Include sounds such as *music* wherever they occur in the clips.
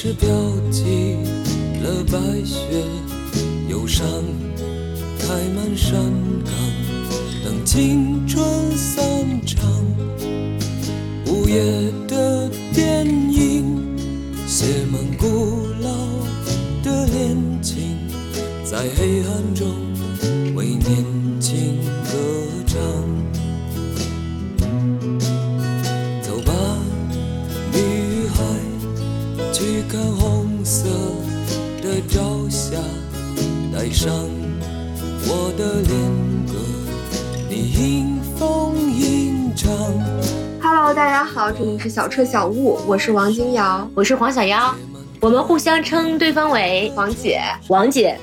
是标记了白雪，忧伤开满山岗，等青春小车小物，我是王金瑶，我是黄小妖，我们互相称对方为王姐。王姐。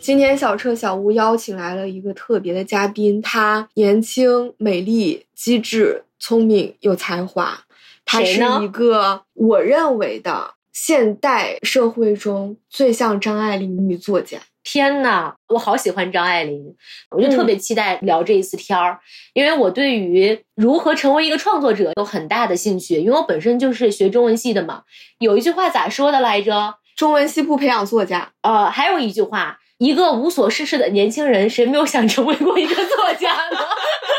今天小彻小悟邀请来了一个特别的嘉宾，她年轻、美丽、机智、聪明、有才华。她是一个我认为的现代社会中最像张爱玲的女作家。天呐，我好喜欢张爱玲，我就特别期待聊这一次天儿，嗯、因为我对于如何成为一个创作者有很大的兴趣，因为我本身就是学中文系的嘛。有一句话咋说的来着？中文系不培养作家。呃，还有一句话。一个无所事事的年轻人，谁没有想成为过一个作家呢？*laughs*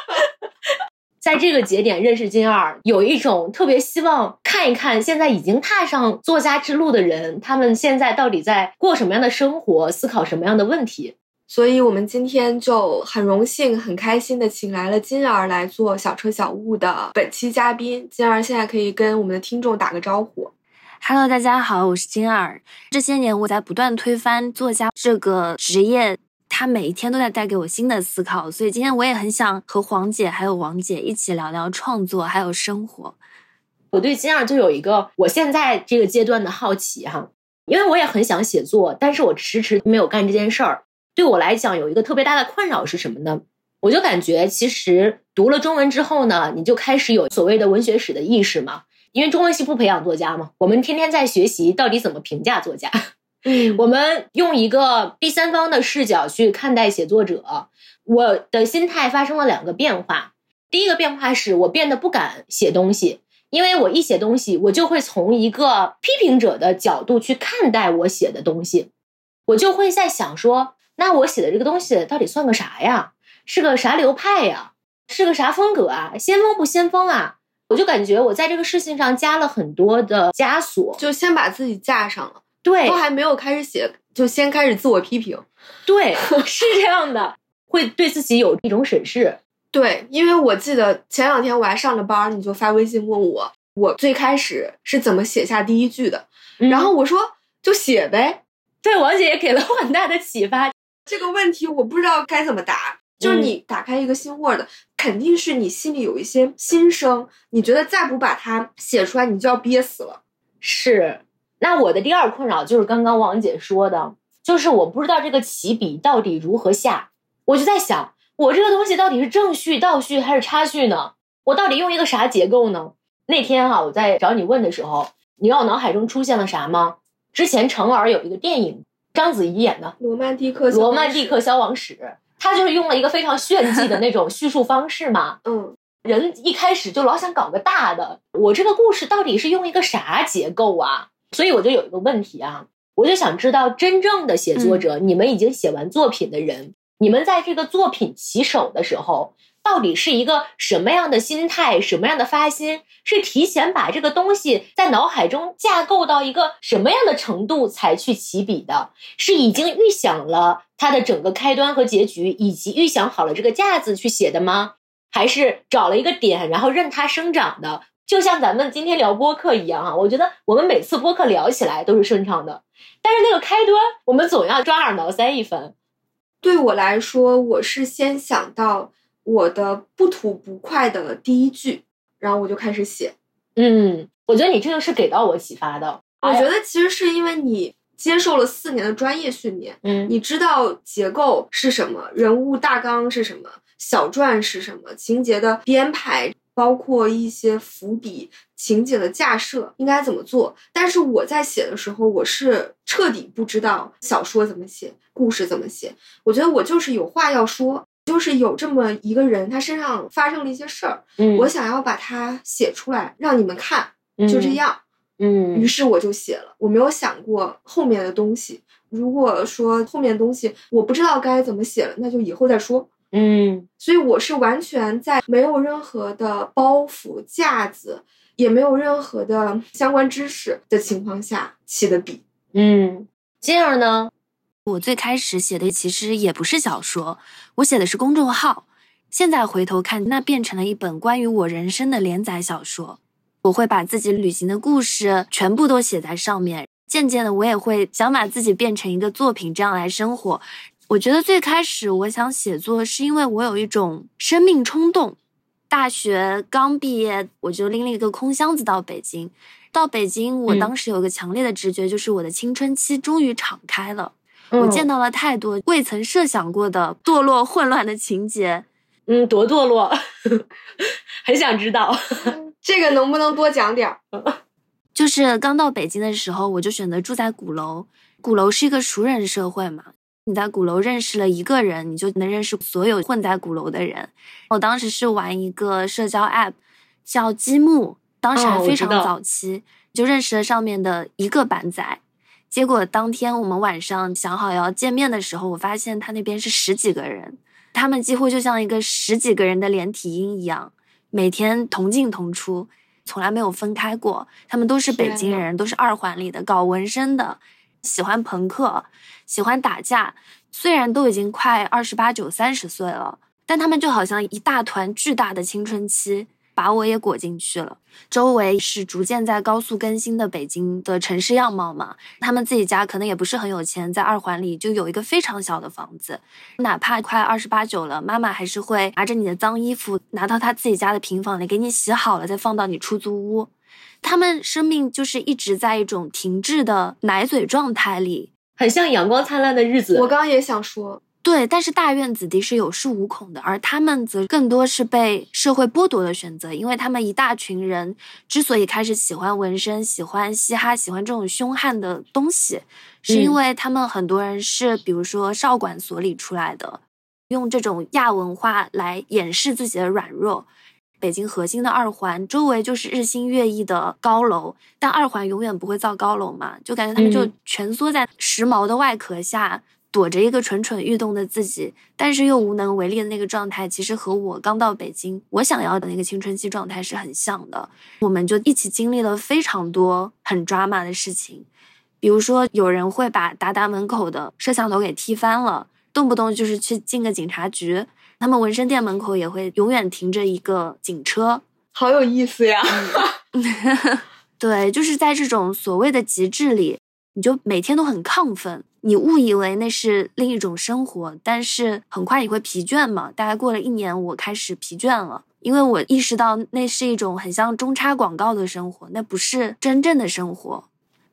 在这个节点认识金二，有一种特别希望看一看现在已经踏上作家之路的人，他们现在到底在过什么样的生活，思考什么样的问题。所以，我们今天就很荣幸、很开心的请来了金儿来做小车小物的本期嘉宾。金儿现在可以跟我们的听众打个招呼。Hello，大家好，我是金儿。这些年我在不断推翻作家这个职业，它每一天都在带给我新的思考。所以今天我也很想和黄姐还有王姐一起聊聊创作还有生活。我对金儿就有一个我现在这个阶段的好奇哈，因为我也很想写作，但是我迟迟没有干这件事儿。对我来讲，有一个特别大的困扰是什么呢？我就感觉其实读了中文之后呢，你就开始有所谓的文学史的意识嘛。因为中文系不培养作家嘛，我们天天在学习到底怎么评价作家。嗯，我们用一个第三方的视角去看待写作者，我的心态发生了两个变化。第一个变化是我变得不敢写东西，因为我一写东西，我就会从一个批评者的角度去看待我写的东西，我就会在想说，那我写的这个东西到底算个啥呀？是个啥流派呀？是个啥风格啊？先锋不先锋啊？我就感觉我在这个事情上加了很多的枷锁，就先把自己架上了，对，都还没有开始写，就先开始自我批评，对，是这样的，会对自己有一种审视。对，因为我记得前两天我还上着班，你就发微信问我，我最开始是怎么写下第一句的，嗯、然后我说就写呗。对，王姐也给了我很大的启发。这个问题我不知道该怎么答。就是你打开一个新 Word，、嗯、肯定是你心里有一些心声，你觉得再不把它写出来，你就要憋死了。是，那我的第二困扰就是刚刚王姐说的，就是我不知道这个起笔到底如何下，我就在想，我这个东西到底是正序、倒序还是插序呢？我到底用一个啥结构呢？那天哈、啊，我在找你问的时候，你知道我脑海中出现了啥吗？之前成儿有一个电影，章子怡演的《罗曼蒂克罗曼蒂克消亡史》。他就是用了一个非常炫技的那种叙述方式嘛，*laughs* 嗯，人一开始就老想搞个大的，我这个故事到底是用一个啥结构啊？所以我就有一个问题啊，我就想知道真正的写作者，嗯、你们已经写完作品的人，你们在这个作品起手的时候，到底是一个什么样的心态，什么样的发心？是提前把这个东西在脑海中架构到一个什么样的程度才去起笔的？是已经预想了它的整个开端和结局，以及预想好了这个架子去写的吗？还是找了一个点，然后任它生长的？就像咱们今天聊播客一样啊，我觉得我们每次播客聊起来都是顺畅的，但是那个开端，我们总要抓耳挠腮一番。对我来说，我是先想到我的不吐不快的第一句。然后我就开始写，嗯，我觉得你这个是给到我启发的。我觉得其实是因为你接受了四年的专业训练，嗯，你知道结构是什么，人物大纲是什么，小传是什么，情节的编排，包括一些伏笔、情节的架设应该怎么做。但是我在写的时候，我是彻底不知道小说怎么写，故事怎么写。我觉得我就是有话要说。就是有这么一个人，他身上发生了一些事儿，嗯，我想要把它写出来，让你们看，嗯就这样。嗯于是我就写了，我没有想过后面的东西。如果说后面的东西我不知道该怎么写了，那就以后再说。嗯所以我是完全在没有任何的包袱架子，也没有任何的相关知识的情况下起的笔。嗯，进而呢？我最开始写的其实也不是小说，我写的是公众号。现在回头看，那变成了一本关于我人生的连载小说。我会把自己旅行的故事全部都写在上面。渐渐的，我也会想把自己变成一个作品，这样来生活。我觉得最开始我想写作，是因为我有一种生命冲动。大学刚毕业，我就拎了一个空箱子到北京。到北京，我嗯当时有个强烈的直觉，就是我的青春期终于敞开了。我见到到了太多未曾设想过的堕落混乱的情节。嗯多堕落，*laughs* 很想知道。*laughs* 这个能不能多讲点儿？就是刚到北京的时候，我就选择住在鼓楼。鼓楼是一个熟人社会嘛，你在鼓楼认识了一个人，你就能认识所有混在鼓楼的人。我当时是玩一个社交 app，叫积木，当时还非常早期，就认识了上面的一个板仔。结果当天我们晚上想好要见面的时候，我发现他那边是十几个人，他们几乎就像一个十几个人的连体婴一样，每天同进同出，从来没有分开过。他们都是北京人，都是二环里的，搞纹身的，喜欢朋克，喜欢打架。虽然都已经快二十八九、三十岁了，但他们就好像一大团巨大的青春期，把我也裹进去了。周围是逐渐在高速更新的北京的城市样貌嘛，他们自己家可能也不是很有钱，在二环里就有一个非常小的房子，哪怕快二十八九了，妈妈还是会拿着你的脏衣服拿到她自己家的平房里给你洗好了，再放到你出租屋。他们生命就是一直在一种停滞的奶嘴状态里，很像阳光灿烂的日子。我刚刚也想说，对，但是大院子弟是有恃无恐的，而他们则更多是被社会剥夺的选择，因为他们一大群人之所以开始喜欢纹身、喜欢嘻哈、喜欢这种凶悍的东西，是因嗯为他们很多人是比如说少管所里出来的，用这种亚文化来掩饰自己的软弱。北京核心的二环周围就是日新月异的高楼，但二环永远不会造高楼嘛，就感觉他们就嗯蜷缩在时髦的外壳下，躲着一个蠢蠢欲动的自己，但是又无能为力的那个状态，其实和我刚到北京我想要的那个青春期状态是很像的。我们就一起经历了非常多很抓马的事情，比如说有人会把达达门口的摄像头给踢翻了，动不动就是去进个警察局。他们纹身店门口也会永远停着一个警车，好有意思呀！对，就是在这种所谓的极致里，你就每天都很亢奋，你误以为那是另一种生活，但是很快你会疲倦嘛。大概过了一年，我开始疲倦了，因为我意识到那是一种很像中插广告的生活，那不是真正的生活。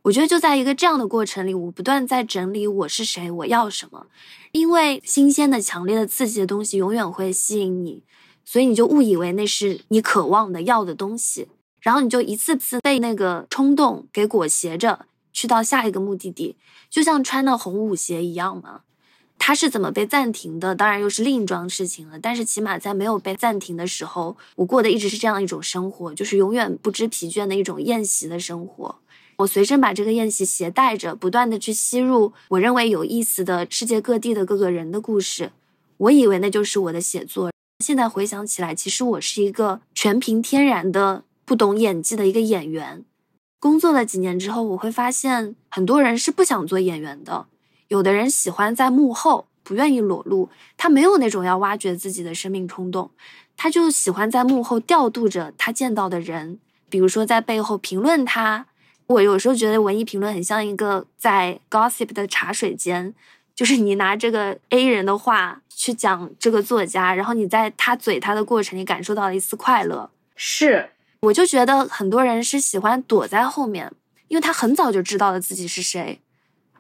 我觉得就在一个这样的过程里，我不断在整理我是谁，我要什么。因为新鲜的、强烈的、刺激的东西永远会吸引你，所以你就误以为那是你渴望的、要的东西。然后你就一次次被那个冲动给裹挟着，去到下一个目的地，就像穿了红舞鞋一样嘛。它是怎么被暂停的？当然又是另一桩事情了。但是起码在没有被暂停的时候，我过的一直是这样一种生活，就是永远不知疲倦的一种宴席的生活。我随身把这个宴席携带着，不断的去吸入我认为有意思的世界各地的各个人的故事。我以为那就是我的写作。现在回想起来，其实我是一个全凭天然的。不懂演技的一个演员，工作了几年之后，我会发现很多人是不想做演员的。有的人喜欢在幕后，不愿意裸露，他没有那种要挖掘自己的生命冲动，他就喜欢在幕后调度着他见到的人，比如说在背后评论他。我有时候觉得文艺评论很像一个在 gossip 的茶水间，就是你拿这个 A 人的话去讲这个作家，然后你在他嘴他的过程里感受到了一丝快乐。是。我就觉得很多人是喜欢躲在后面，因为他很早就知道了自己是谁，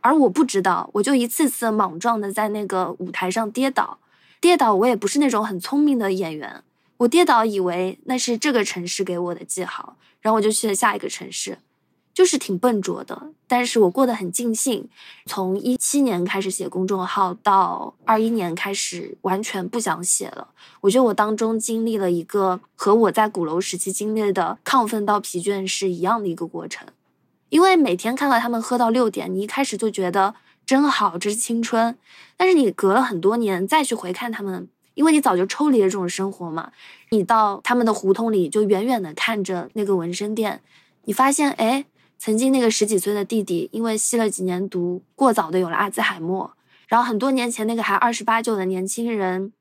而我不知道，我就一次次莽撞的在那个舞台上跌倒，跌倒我也不是那种很聪明的演员，我跌倒以为那是这个城市给我的记号，然后我就去了下一个城市，就是挺笨拙的，但是我过得很尽兴。从一七年开始写公众号，到二一年开始完全不想写了。我觉得我当中经历了一个和我在鼓楼时期经历的亢奋到疲倦是一样的一个过程。因为每天看到他们喝到六点，你一开始就觉得真好，这是青春。但是你隔了很多年再去回看他们，因为你早就抽离了这种生活嘛，你到他们的胡同里就远远的看着那个纹身店，你发现，哎，曾经那个十几岁的弟弟，因为吸了几年毒，过早的有了阿兹海默。然后很多年前那个还二十八九的年轻人。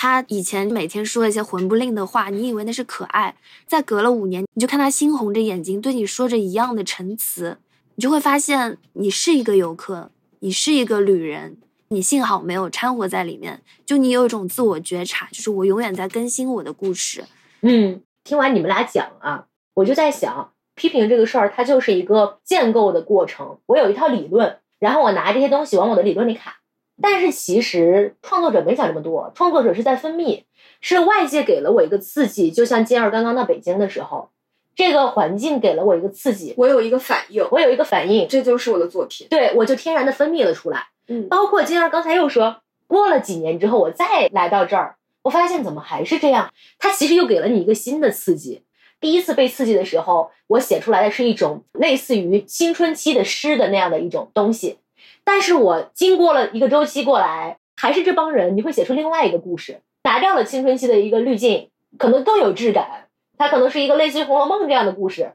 他以前每天说一些混不吝的话，你以为那是可爱。再隔了五年，你就看他猩红着眼睛对你说着一样的陈词，你就会发现你是一个游客，你是一个旅人。你幸好没有掺和在里面，就你有一种自我觉察，就是我永远在更新我的故事。嗯，听完你们俩讲啊，我就在想，批评这个事儿，它就是一个建构的过程。我有一套理论，然后我拿这些东西往我的理论里卡。但是其实创作者没想这么多，创作者是在分泌，是外界给了我一个刺激，就像金儿刚刚到北京的时候，这个环境给了我一个刺激，我有一个反应，我有一个反应，这就是我的作品，对我就天然的分泌了出来。嗯，包括金儿刚才又说，过了几年之后我再来到这儿，我发现怎么还是这样，它其实又给了你一个新的刺激。第一次被刺激的时候，我写出来的是一种类似于青春期的诗的那样的一种东西。但是我经过了一个周期过来，还是这帮人，你会写出另外一个故事，拿掉了青春期的一个滤镜，可能更有质感。它可能是一个类似于《红楼梦》这样的故事。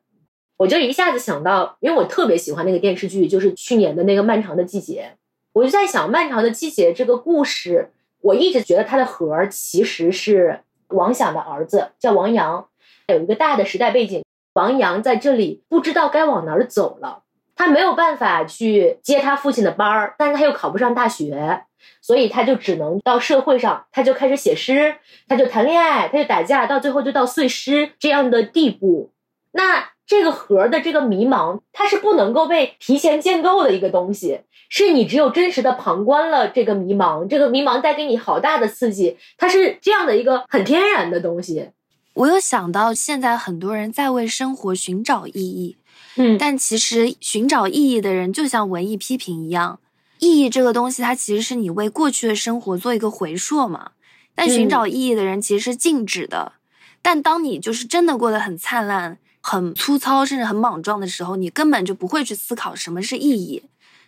我就一下子想到，因为我特别喜欢那个电视剧，就是去年的那个《漫长的季节》，我就在想，《漫长的季节》这个故事，我一直觉得它的核其实是王想的儿子，叫王阳，有一个大的时代背景，王阳在这里不知道该往哪儿走了。他没有办法去接他父亲的班儿，但是他又考不上大学，所以他就只能到社会上，他就开始写诗，他就谈恋爱，他就打架，到最后就到碎尸这样的地步。那这个核的这个迷茫，它是不能够被提前建构的一个东西，是你只有真实的旁观了这个迷茫，这个迷茫带给你好大的刺激，它是这样的一个很天然的东西。我有想到，现在很多人在为生活寻找意义。嗯，但其实寻找意义的人就像文艺批评一样，意义这个东西，它其实是你为过去的生活做一个回溯嘛。但寻找意义的人其实是静止的。但当你就是真的过得很灿烂、很粗糙，甚至很莽撞的时候，你根本就不会去思考什么是意义。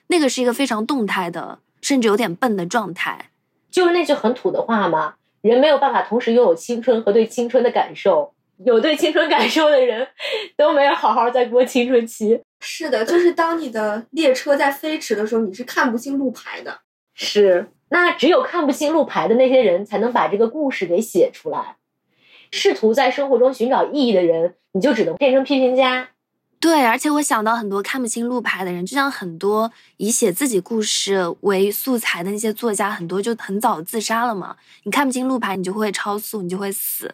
那个是一个非常动态的，甚至有点笨的状态。就是那句很土的话嘛，人没有办法同时拥有青春和对青春的感受。有对青春感受的人，都没有好好在过青春期。是的，就是当你的列车在飞驰的时候，你是看不清路牌的。是，那只有看不清路牌的那些人，才能把这个故事给写出来。试图在生活中寻找意义的人，你就只能变成批评家。对，而且我想到很多看不清路牌的人，就像很多以写自己故事为素材的那些作家，很多就很早自杀了嘛。你看不清路牌，你就会超速，你就会死。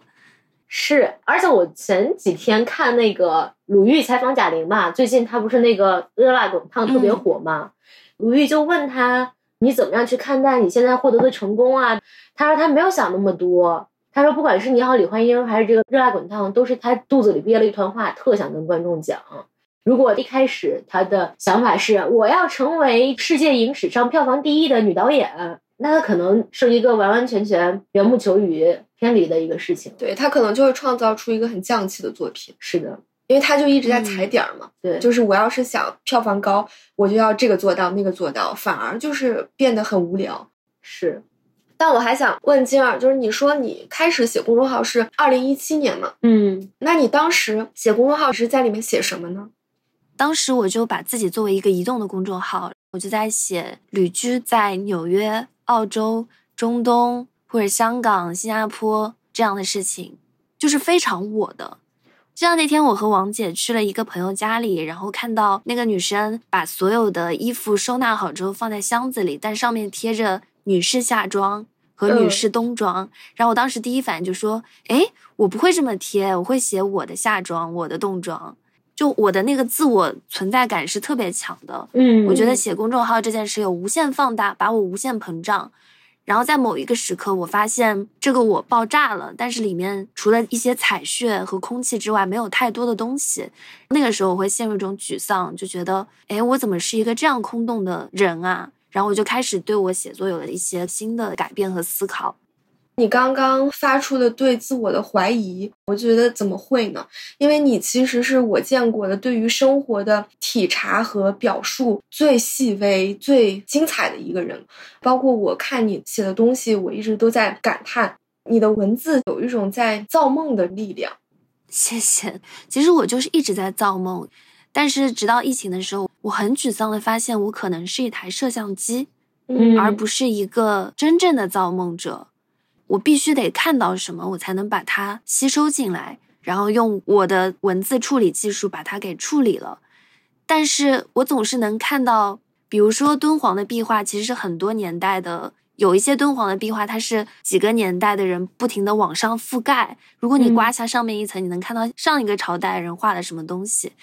是，而且我前几天看那个鲁豫采访贾玲嘛，最近她不是那个热辣滚烫特别火嘛，鲁豫就问她你怎么样去看待你现在获得的成功啊？她说她没有想那么多，他说不管是你好李焕英还是这个热辣滚烫，都是他肚子里憋了一团话，特想跟观众讲。如果一开始他的想法是我要成为世界影史上票房第一的女导演。那他可能是一个完完全全缘木求鱼、偏离的一个事情。对他可能就会创造出一个很匠气的作品。是的，因为他就一直在踩点儿嘛。对，就是我要是想票房高，我就要这个做到那个做到，反而就是变得很无聊。是，但我还想问金儿，就是你说你开始写公众号是二零一七年嘛？嗯，那你当时写公众号是在里面写什么呢？当时我就把自己作为一个移动的公众号，我就在写旅居在纽约。澳洲、中东或者香港、新加坡这样的事情，就是非常我的。就像那天我和王姐去了一个朋友家里，然后看到那个女生把所有的衣服收纳好之后放在箱子里，但上面贴着女士夏装和女士冬装。然后我当时第一反应就说：“哎，我不会这么贴，我会写我的夏装、我的冬装。”就我的那个自我存在感是特别强的，嗯，我觉得写公众号这件事有无限放大，把我无限膨胀，然后在某一个时刻，我发现这个我爆炸了，但是里面除了一些彩血和空气之外，没有太多的东西。那个时候我会陷入一种沮丧，就觉得，哎，我怎么是一个这样空洞的人啊？然后我就开始对我写作有了一些新的改变和思考。你刚刚发出的对自我的怀疑，我觉得怎么会呢？因为你其实是我见过的对于生活的体察和表述最细微、最精彩的一个人。包括我看你写的东西，我一直都在感叹，你的文字有一种在造梦的力量。谢谢。其实我就是一直在造梦，但是直到疫情的时候，我很沮丧的发现，我可能是一台摄像机，嗯而不是一个真正的造梦者。我必须得看到什么，我才能把它吸收进来，然后用我的文字处理技术把它给处理了。但是我总是能看到，比如说敦煌的壁画，其实是很多年代的。有一些敦煌的壁画，它是几个年代的人不停的往上覆盖。如果你嗯刮下上面一层，你能看到上一个朝代人画的什么东西。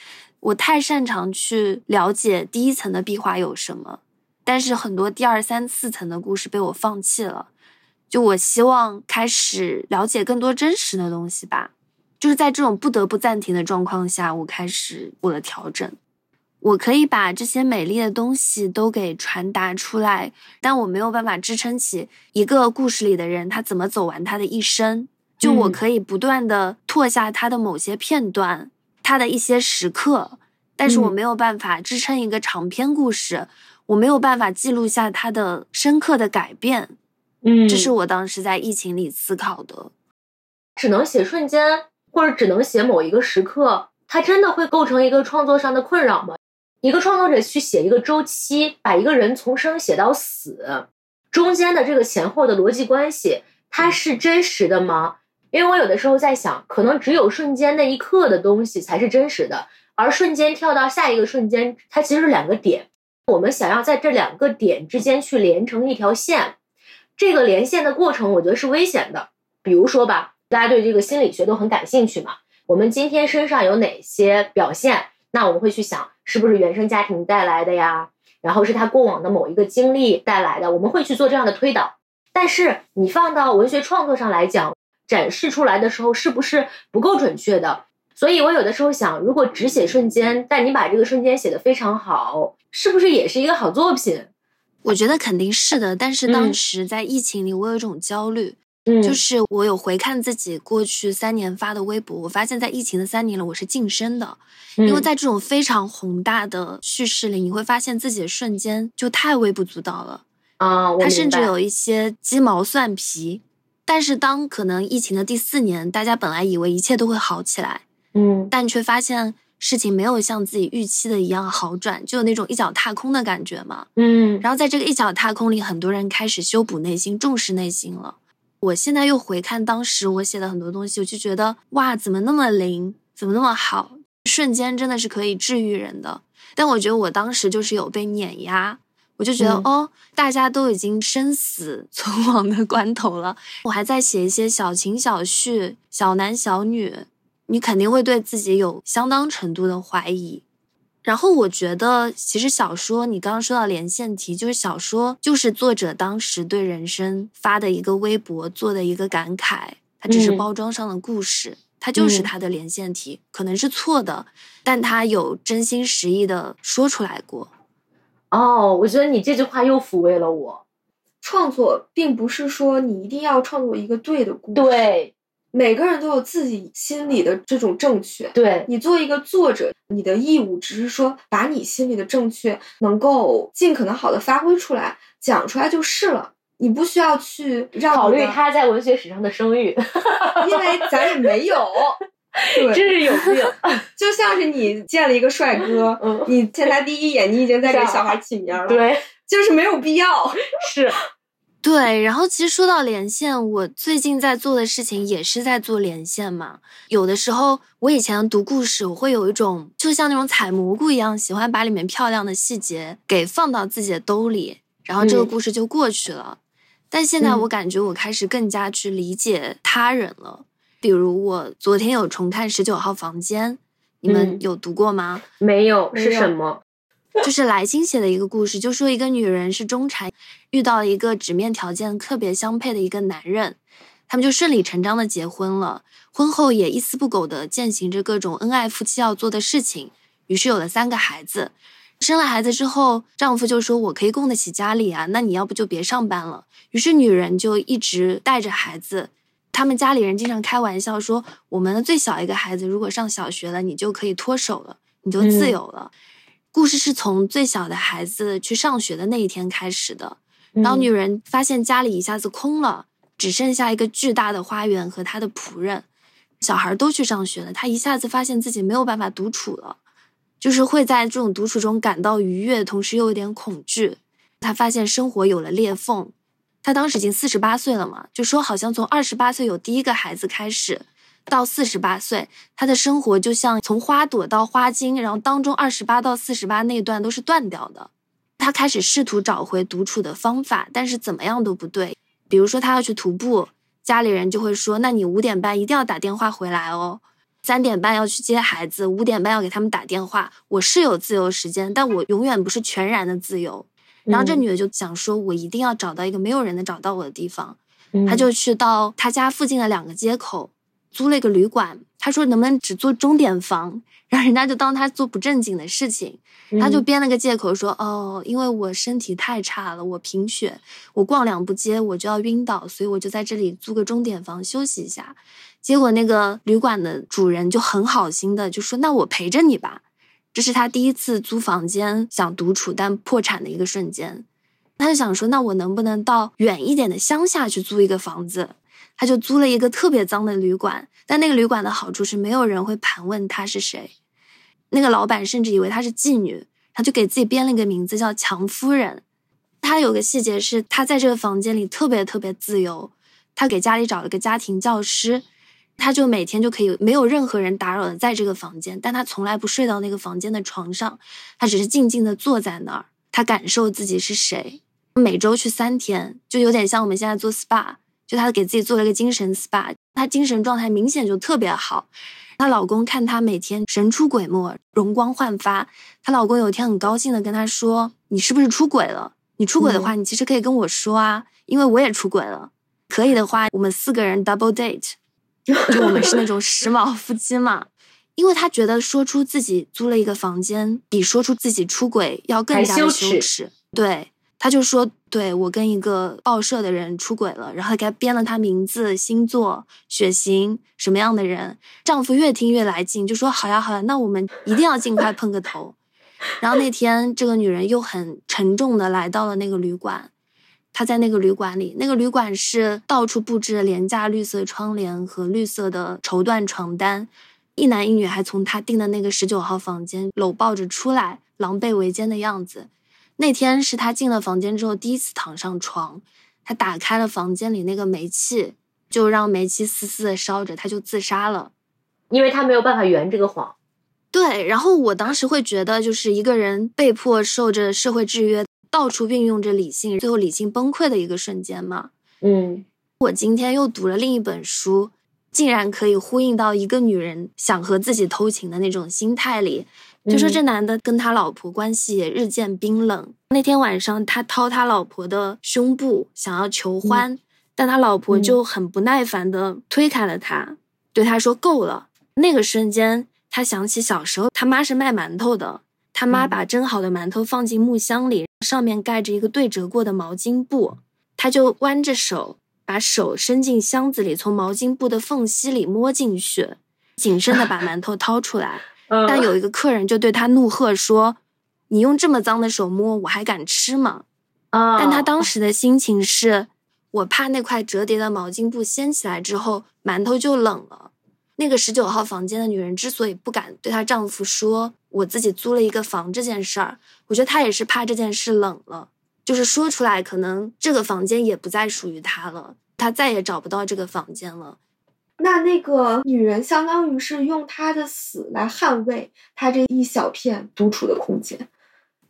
我太擅长去了解第一层的壁画有什么，但是很多第二三四层的故事被我放弃了。就我希望开始了解更多真实的东西吧。就是在这种不得不暂停的状况下，我开始我的调整。我可以把这些美丽的东西都给传达出来，但我没有办法支撑起一个故事里的人他怎么走完他的一生。就我嗯可以不断的拓下他的某些片段，他的一些时刻，但是我嗯没有办法支撑一个长篇故事，我没有办法记录下他的深刻的改变。嗯这是我当时在疫情里思考的。只能写瞬间，或者只能写某一个时刻，它真的会构成一个创作上的困扰吗？一个创作者去写一个周期，把一个人从生写到死，中间的这个前后的逻辑关系，它是真实的吗？因为我有的时候在想，可能只有瞬间那一刻的东西才是真实的，而瞬间跳到下一个瞬间，它其实是两个点。我们想要在这两个点之间去连成一条线，这个连线的过程，我觉得是危险的。比如说吧，大家对这个心理学都很感兴趣嘛。我们今天身上有哪些表现？那我们会去想，是不是原生家庭带来的呀？然后是他过往的某一个经历带来的，我们会去做这样的推导。但是你放到文学创作上来讲，展示出来的时候是不是不够准确的？所以我有的时候想，如果只写瞬间，但你把这个瞬间写得非常好，是不是也是一个好作品？我觉得肯定是的，但是当嗯时在疫情里，我有一种焦虑，嗯就是我有回看自己过去三年发的微博，我发现在疫情的三年里，我是晋升的，因为嗯在这种非常宏大的叙事里，你会发现自己的瞬间就太微不足道了，啊，我它甚至有一些鸡毛蒜皮。但是当可能疫情的第四年，大家本来以为一切都会好起来，嗯但却发现事情没有像自己预期的一样好转，就有那种一脚踏空的感觉嘛。嗯然后在这个一脚踏空里，很多人开始修补内心，重视内心了。我现在又回看当时我写的很多东西，我就觉得哇，怎么那么灵，怎么那么好，瞬间真的是可以治愈人的。但我觉得我当时就是有被碾压，我就觉得、嗯哦，大家都已经生死存亡的关头了，我还在写一些小情小绪、小男小女，你肯定会对自己有相当程度的怀疑。然后我觉得，其实小说你刚刚说到连线题，就是小说就是作者当时对人生发的一个微博做的一个感慨，它只是嗯包装上的故事，它就是嗯它的连线题，可能是错的，但他有真心实意的说出来过。哦，我觉得你这句话又抚慰了我。创作并不是说你一定要创作一个对的故事，，对每个人都有自己心里的这种正确。对，你作为一个作者，你的义务只是说把你心里的正确能够尽可能好的发挥出来，讲出来就是了。你不需要去让考虑，他在文学史上的声誉，*laughs* 因为咱也没有。对，真是有病。*laughs* 就像是你见了一个帅哥，嗯，你见他第一眼，你已经在给小孩起名了，，对，就是没有必要。*laughs* 是，*laughs* 对，然后其实说到连线，我最近在做的事情也是在做连线嘛。有的时候，我以前读故事，我会有一种就像那种采蘑菇一样，喜欢把里面漂亮的细节给放到自己的兜里，然后这个嗯故事就过去了。但现在嗯我感觉我开始更加去理解他人了。比如我昨天有重看《十九号房间》，你们嗯有读过吗？没有没有是什么？*laughs* 就是来信写的一个故事，就说一个女人是中产，遇到了一个纸面条件特别相配的一个男人，他们就顺理成章的结婚了。婚后也一丝不苟的践行着各种恩爱夫妻要做的事情，于是有了三个孩子。生了孩子之后，丈夫就说：“我可以供得起家里啊，那你要不就别上班了。”于是女人就一直带着孩子。他们家里人经常开玩笑说：“我们的最小一个孩子如果上小学了，你就可以脱手了，你就自由了。故事是从最小的孩子去上学的那一天开始的。然后女人发现家里一下子空了，只剩下一个巨大的花园和她的仆人，小孩都去上学了，她一下子发现自己没有办法独处了。就是会在这种独处中感到愉悦，同时又有点恐惧。他发现生活有了裂缝。他当时已经四十八岁了嘛，就说好像从二十八岁有第一个孩子开始，到四十八岁，他的生活就像从花朵到花茎，然后当中二十八到四十八那段都是断掉的。他开始试图找回独处的方法，但是怎么样都不对。比如说他要去徒步，家里人就会说：“那你五点半一定要打电话回来哦。”三点半要去接孩子，五点半要给他们打电话。我是有自由时间，但我永远不是全然的自由。然后这女的就想说，我一定要找到一个没有人能找到我的地方。她就去到她家附近的两个街口，租了一个旅馆。她说能不能只做钟点房？*laughs* 然后人家就当她做不正经的事情。她就编了个借口说，哦，因为我身体太差了，我贫血，我逛两步街我就要晕倒，所以我就在这里租个钟点房休息一下。结果那个旅馆的主人就很好心的就说：“那我陪着你吧。”这是他第一次租房间想独处但破产的一个瞬间。他就想说：“那我能不能到远一点的乡下去租一个房子？”他就租了一个特别脏的旅馆。但那个旅馆的好处是没有人会盘问他是谁。那个老板甚至以为他是妓女，他就给自己编了一个名字叫强夫人。他有个细节是他在这个房间里特别特别自由。他给家里找了个家庭教师。他就每天就可以没有任何人打扰的在这个房间，但他从来不睡到那个房间的床上，他只是静静的坐在那儿，他感受自己是谁。每周去三天，就有点像我们现在做 SPA，就他给自己做了一个精神 SPA，他精神状态明显就特别好。她老公看她每天神出鬼没，容光焕发。她老公有一天很高兴的跟她说：“你是不是出轨了？你出轨的话，你其实可以跟我说啊，因为我也出轨了。可以的话，我们四个人 double date。” *laughs* 就我们是那 *laughs* 种时髦夫妻嘛，因为他觉得说出自己租了一个房间，比说出自己出轨要更加的羞耻。对，他就说，对我跟一个报社的人出轨了，然后给他编了他名字、星座、血型什么样的人。丈夫越听越来劲，就说好呀好呀，那我们一定要尽快碰个头。*laughs* 然后那天，这个女人又很沉重的来到了那个旅馆。他在那个旅馆里，那个旅馆是到处布置廉价绿色窗帘和绿色的绸缎床单，一男一女还从他订的那个十九号房间搂抱着出来，狼狈为奸的样子。那天是他进了房间之后第一次躺上床，他打开了房间里那个煤气，就让煤气丝丝的烧着，他就自杀了，因为他没有办法圆这个谎。对，然后我当时会觉得，就是一个人被迫受着社会制约。到处运用着理性，最后理性崩溃的一个瞬间嘛。嗯，我今天又读了另一本书，竟然可以呼应到一个女人想和自己偷情的那种心态里。就说这男的跟他老婆关系也日渐冰冷。那天晚上，他掏他老婆的胸部想要求欢，但他老婆就很不耐烦的推开了他，对他说：“够了。”那个瞬间，他想起小时候他妈是卖馒头的。他妈把蒸好的馒头放进木箱里，上面盖着一个对折过的毛巾布。他就弯着手，把手伸进箱子里，从毛巾布的缝隙里摸进去，谨慎的把 *laughs* 馒头掏出来。但有一个客人就对他怒喝说：“你用这么脏的手摸，我还敢吃吗？”但他当时的心情是：我怕那块折叠的毛巾布掀起来之后，馒头就冷了。那个十九号房间的女人之所以不敢对她丈夫说我自己租了一个房这件事儿，我觉得她也是怕这件事冷了，就是说出来可能这个房间也不再属于她了，她再也找不到这个房间了。那那个女人相当于是用她的死来捍卫她这一小片独处的空间。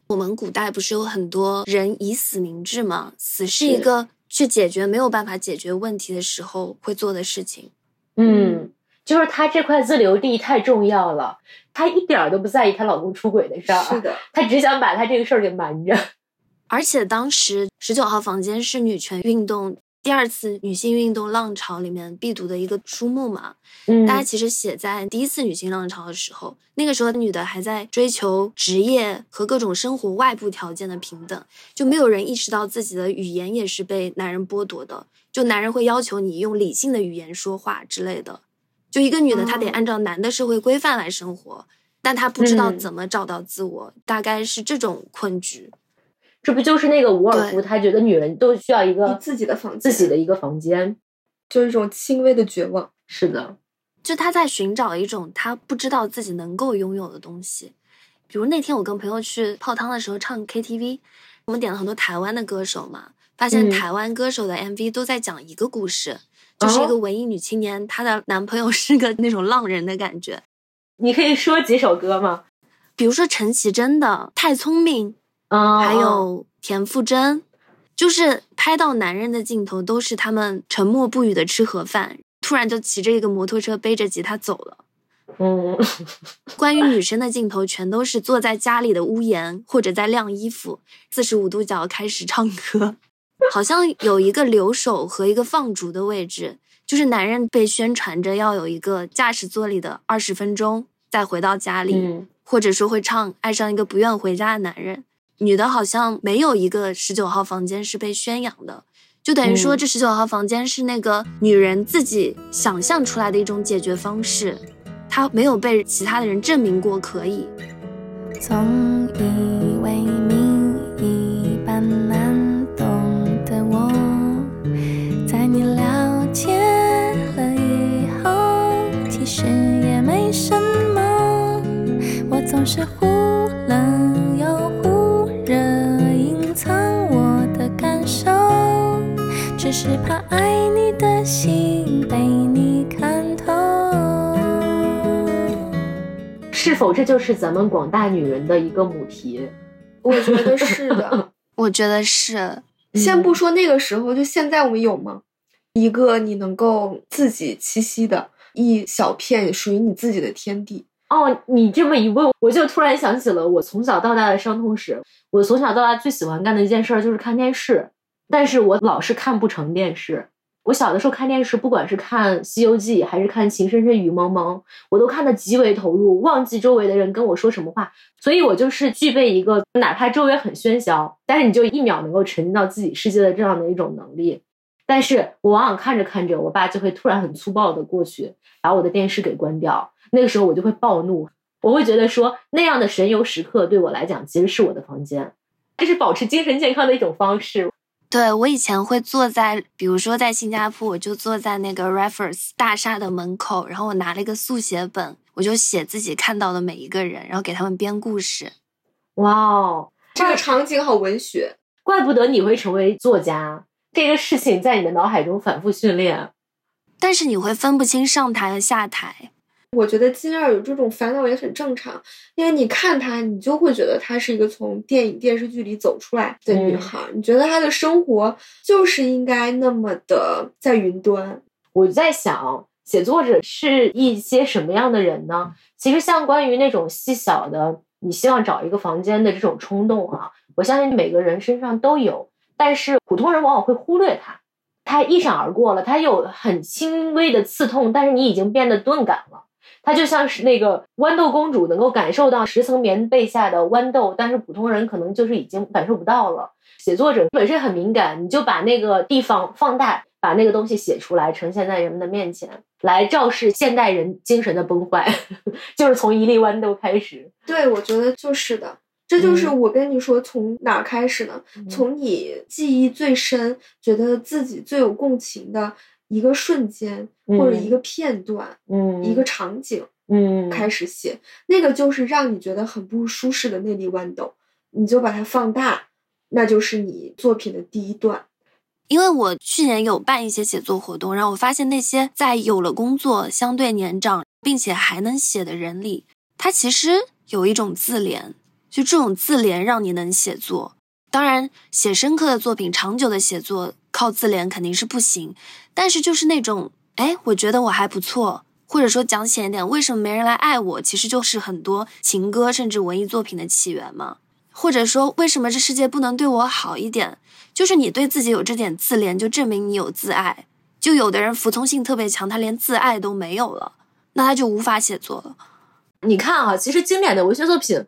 我们古代不是有很多人以死明志吗？死是一个去解决没有办法解决问题的时候会做的事情。嗯。就是她这块自留地太重要了，她一点都不在意她老公出轨的事儿，是的，她只想把她这个事儿给瞒着。*laughs* 而且当时十九号房间是女权运动第二次女性运动浪潮里面必读的一个书目嘛。嗯大家其实写在第一次女性浪潮的时候，那个时候女的还在追求职业和各种生活外部条件的平等，就没有人意识到自己的语言也是被男人剥夺的。就男人会要求你用理性的语言说话之类的。就一个女的，她得哦按照男的社会规范来生活，但她不知道嗯怎么找到自我，大概是这种困局。这不就是那个伍尔夫，对他觉得女人都需要一个自己的房间，自己的一个房间。就一种轻微的绝望。是的，就她在寻找一种她不知道自己能够拥有的东西。比如那天我跟朋友去泡汤的时候唱 KTV，我们点了很多台湾的歌手嘛，发现嗯台湾歌手的 MV 都在讲一个故事，就是一个哦文艺女青年，她的男朋友是个那种浪人的感觉。你可以说几首歌吗？比如说陈绮贞的《太聪明》，啊、还有田馥甄，就是拍到男人的镜头都是他们沉默不语的吃盒饭，突然就骑着一个摩托车背着吉他走了。嗯，关于女生的镜头全都是坐在家里的屋檐或者在晾衣服，四十五度角开始唱歌，好像有一个留守和一个放逐的位置，就是男人被宣传着要有一个驾驶座里的二十分钟再回到家里，嗯或者说会唱爱上一个不愿回家的男人。女的好像没有一个十九号房间是被宣扬的，就等于说嗯这十九号房间是那个女人自己想象出来的一种解决方式，她没有被其他的人证明过可以。总以为是忽冷又忽热，隐藏我的感受，只是怕爱你的心被你看透。是否这就是咱们广大女人的一个母题？我觉得是的。*laughs* 我觉得是，先不说那个时候，就现在我们有吗？一个你能够自己栖息的一小片属于你自己的天地。哦，你这么一问，我就突然想起了我从小到大的伤痛史。我从小到大最喜欢干的一件事儿就是看电视，但是我老是看不成电视。我小的时候看电视，不管是看《西游记》还是看《情深深雨蒙蒙》，我都看得极为投入，忘记周围的人跟我说什么话。所以我就是具备一个，哪怕周围很喧嚣，但是你就一秒能够沉浸到自己世界的这样的一种能力。但是我往往看着看着，我爸就会突然很粗暴的过去，把我的电视给关掉。那个时候我就会暴怒，我会觉得说那样的神游时刻对我来讲其实是我的房间，这是保持精神健康的一种方式。对我以前会坐在，比如说在新加坡，我就坐在那个 Raffles 大厦的门口，然后我拿了一个速写本，我就写自己看到的每一个人，然后给他们编故事。哇哦，这个场景好文学。怪不得你会成为作家，这个事情在你的脑海中反复训练。但是你会分不清上台和下台。我觉得金二有这种烦恼也很正常，因为你看她，你就会觉得她是一个从电影电视剧里走出来的女孩，你觉得她的生活就是应该那么的在云端。我在想，写作者是一些什么样的人呢？其实像关于那种细小的，你希望找一个房间的这种冲动啊，我相信每个人身上都有，但是普通人往往会忽略它，它一闪而过了，它有很轻微的刺痛，但是你已经变得钝感了。它就像是那个豌豆公主能够感受到十层棉被下的豌豆，但是普通人可能就是已经感受不到了。写作者本身很敏感，你就把那个地方放大，把那个东西写出来，呈现在人们的面前，来昭示现代人精神的崩坏，*laughs* 就是从一粒豌豆开始。对，我觉得就是的。这就是我跟你说，从哪儿开始呢？嗯从你记忆最深、觉得自己最有共情的一个瞬间，或者一个片段、嗯，一个场景嗯开始写，那个就是让你觉得很不舒适的内力豌豆，你就把它放大，那就是你作品的第一段。因为我去年有办一些写作活动，然后我发现那些在有了工作、相对年长，并且还能写的人里，他其实有一种自怜，就这种自怜让你能写作。当然，写深刻的作品、长久的写作靠自怜肯定是不行，但是就是那种，哎，我觉得我还不错，或者说讲浅一点，为什么没人来爱我？其实就是很多情歌甚至文艺作品的起源嘛。或者说，为什么这世界不能对我好一点？就是你对自己有这点自怜，就证明你有自爱。就有的人服从性特别强，他连自爱都没有了，那他就无法写作了。你看啊，其实经典的文学作品，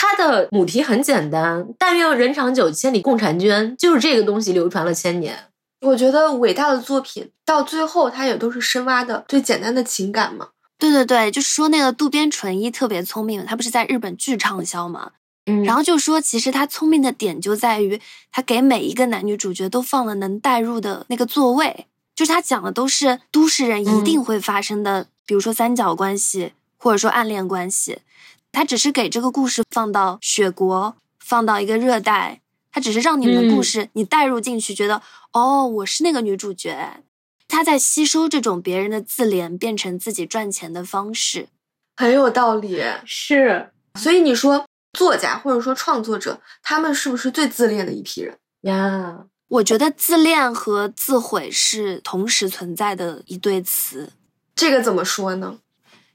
它的母题很简单，“但愿人长久，千里共婵娟”，就是这个东西流传了千年。我觉得伟大的作品到最后，它也都是深挖的最简单的情感嘛。对对对，就是说那个渡边淳一特别聪明，他不是在日本巨畅销嘛。嗯然后就说，其实他聪明的点就在于，他给每一个男女主角都放了能代入的那个座位，就是他讲的都是都市人一定会发生的，比如说三角关系，或者说暗恋关系。他只是给这个故事放到雪国，放到一个热带，他只是让你们的故事你带入进去，觉得哦，我是那个女主角。他在吸收这种别人的自怜，变成自己赚钱的方式。很有道理。是所以你说作家或者说创作者，他们是不是最自恋的一批人？呀，我觉得自恋和自毁是同时存在的一对词。这个怎么说呢？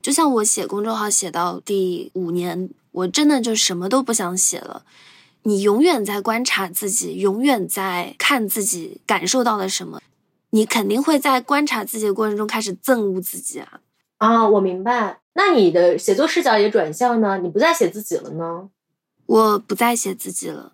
就像我写公众号写到第五年，我真的就什么都不想写了。你永远在观察自己，永远在看自己感受到了什么，你肯定会在观察自己的过程中开始憎恶自己啊。啊，我明白。那你的写作视角也转向呢？你不再写自己了呢？我不再写自己了。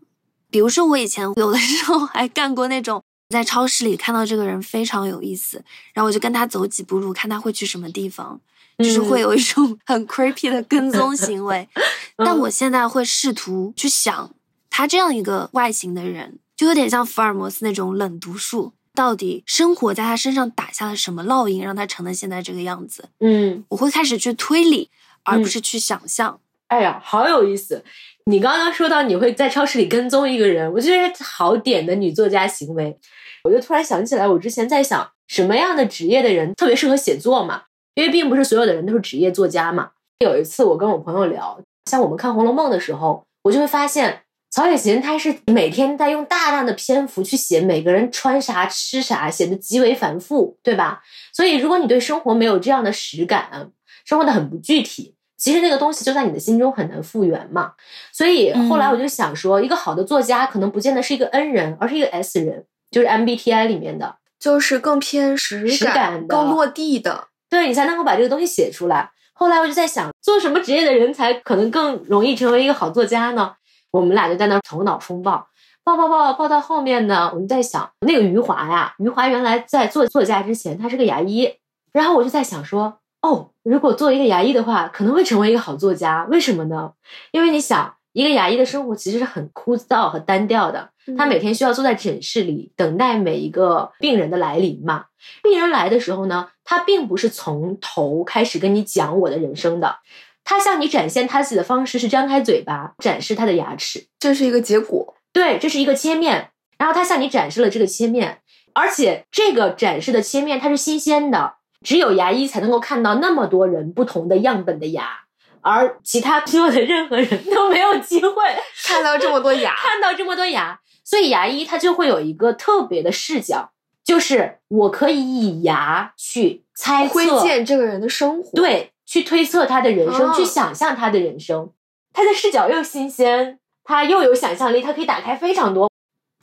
比如说，我以前有的时候还干过那种，在超市里看到这个人非常有意思，然后我就跟他走几步路，看他会去什么地方，就是会有一种 *laughs* 很 creepy 的跟踪行为。*laughs* 但我现在会试图去想，他这样一个外形的人，就有点像福尔摩斯那种冷读术，到底生活在他身上打下了什么烙印，让他成了现在这个样子？嗯，我会开始去推理，而不是去想象。哎呀，好有意思！你刚刚说到你会在超市里跟踪一个人，我觉得好点的女作家行为。我就突然想起来，我之前在想，什么样的职业的人特别适合写作嘛？因为并不是所有的人都是职业作家嘛。有一次我跟我朋友聊，像我们看《红楼梦》的时候，我就会发现曹雪芹他是每天在用大量的篇幅去写每个人穿啥吃啥，写的极为繁复，对吧？所以如果你对生活没有这样的实感，生活的很不具体。其实那个东西就在你的心中很难复原嘛，所以后来我就想说，一个好的作家可能不见得是一个 N 人，而是一个 S 人，就是 MBTI 里面的，就是更偏实感、实感的更落地的。对你才能够把这个东西写出来。后来我就在想，做什么职业的人才可能更容易成为一个好作家呢？我们俩就在那头脑风暴，报报报报到后面呢，我们在想那个余华呀，余华原来在做作家之前，他是个牙医，然后我就在想说。哦，如果做一个牙医的话，可能会成为一个好作家。为什么呢？因为你想，一个牙医的生活其实是很枯燥和单调的。他每天需要坐在诊室里等待每一个病人的来临嘛。病人来的时候呢，他并不是从头开始跟你讲我的人生的，他向你展现他自己的方式是张开嘴巴展示他的牙齿，这是一个结果。对，这是一个切面，然后他向你展示了这个切面，而且这个展示的切面它是新鲜的。只有牙医才能够看到那么多人不同的样本的牙，而其他所有的任何人都没有机会 *laughs* 看到这么多牙，*laughs* 看到这么多牙。所以牙医他就会有一个特别的视角，就是我可以以牙去猜测、窥见这个人的生活，，对，去推测他的人生，哦去想象他的人生。他的视角又新鲜，他又有想象力，他可以打开非常多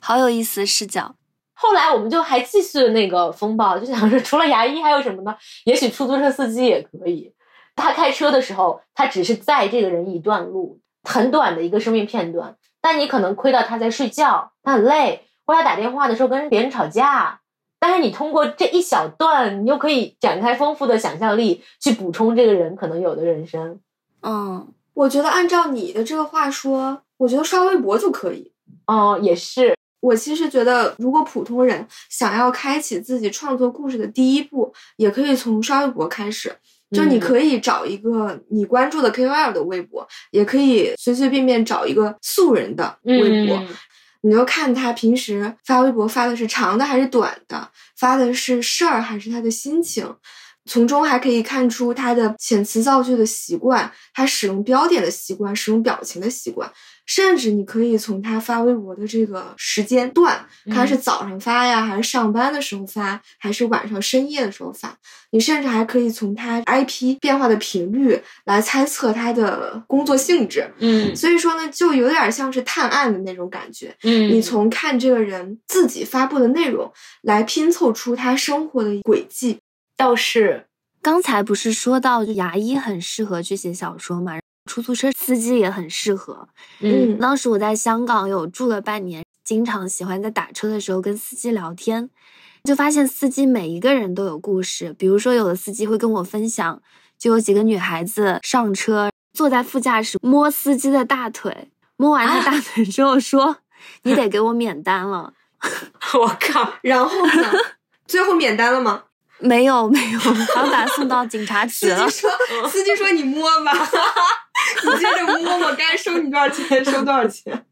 好有意思的视角。后来我们就还继续那个风暴，就想说除了牙医还有什么呢？也许出租车司机也可以。他开车的时候，他只是载这个人一段路，很短的一个生命片段，但你可能亏到他在睡觉，他很累，或者他打电话的时候跟别人吵架。但是你通过这一小段，你又可以展开丰富的想象力，去补充这个人可能有的人生。嗯，我觉得按照你的这个话说，我觉得刷微博就可以。哦，也是，我其实觉得，如果普通人想要开启自己创作故事的第一步，也可以从刷微博开始。就你嗯。可以找一个你关注的 KOL 的微博，也可以随随便便找一个素人的微博，嗯。你就看他平时发微博发的是长的还是短的，发的是事儿还是他的心情，从中还可以看出他的遣词造句的习惯，他使用标点的习惯，使用表情的习惯。甚至你可以从他发微博的这个时间段，看是早上发呀，还是上班的时候发，还是晚上深夜的时候发。你甚至还可以从他 IP 变化的频率来猜测他的工作性质。嗯所以说呢，就有点像是探案的那种感觉。嗯你从看这个人自己发布的内容来拼凑出他生活的轨迹。倒是刚才不是说到牙医很适合去写小说嘛，出租车司机也很适合。嗯当时我在香港有住了半年，经常喜欢在打车的时候跟司机聊天，就发现司机每一个人都有故事。比如说，有的司机会跟我分享，就有几个女孩子上车，坐在副驾驶摸司机的大腿，摸完他大腿之后说：“你得给我免单了。*laughs* 我靠，然后呢，最后免单了吗？”没有没有，然后把他送到警察局了司机。说：“司机说你摸吧，*laughs* 你接着摸摸，该收你多少钱收多少钱。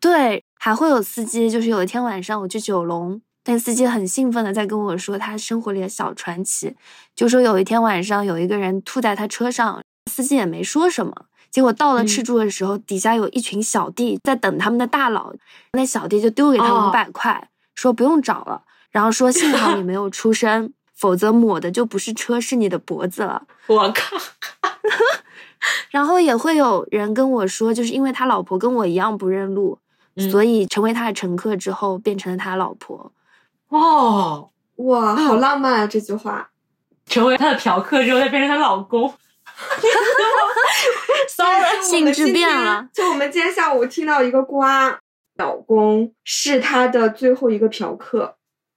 对，还会有司机，就是有一天晚上我去九龙，那司机很兴奋的在跟我说他生活里的小传奇，就说有一天晚上有一个人吐在他车上，司机也没说什么。结果到了赤柱的时候，底下有一群小弟在等他们的大佬，那小弟就丢给他哦五百块，说不用找了，然后说幸好你没有 *laughs* 出声，否则抹的就不是车，是你的脖子了。*laughs* 我靠，然后也会有人跟我说，就是因为他老婆跟我一样不认路，嗯所以成为他的乘客之后变成了他老婆。哦，”哇，好浪漫啊！这句话。成为他的嫖客之后，再变成他老公。*laughs* Sorry，性质变了。就我们今天下午听到一个瓜，老公是他的最后一个嫖客。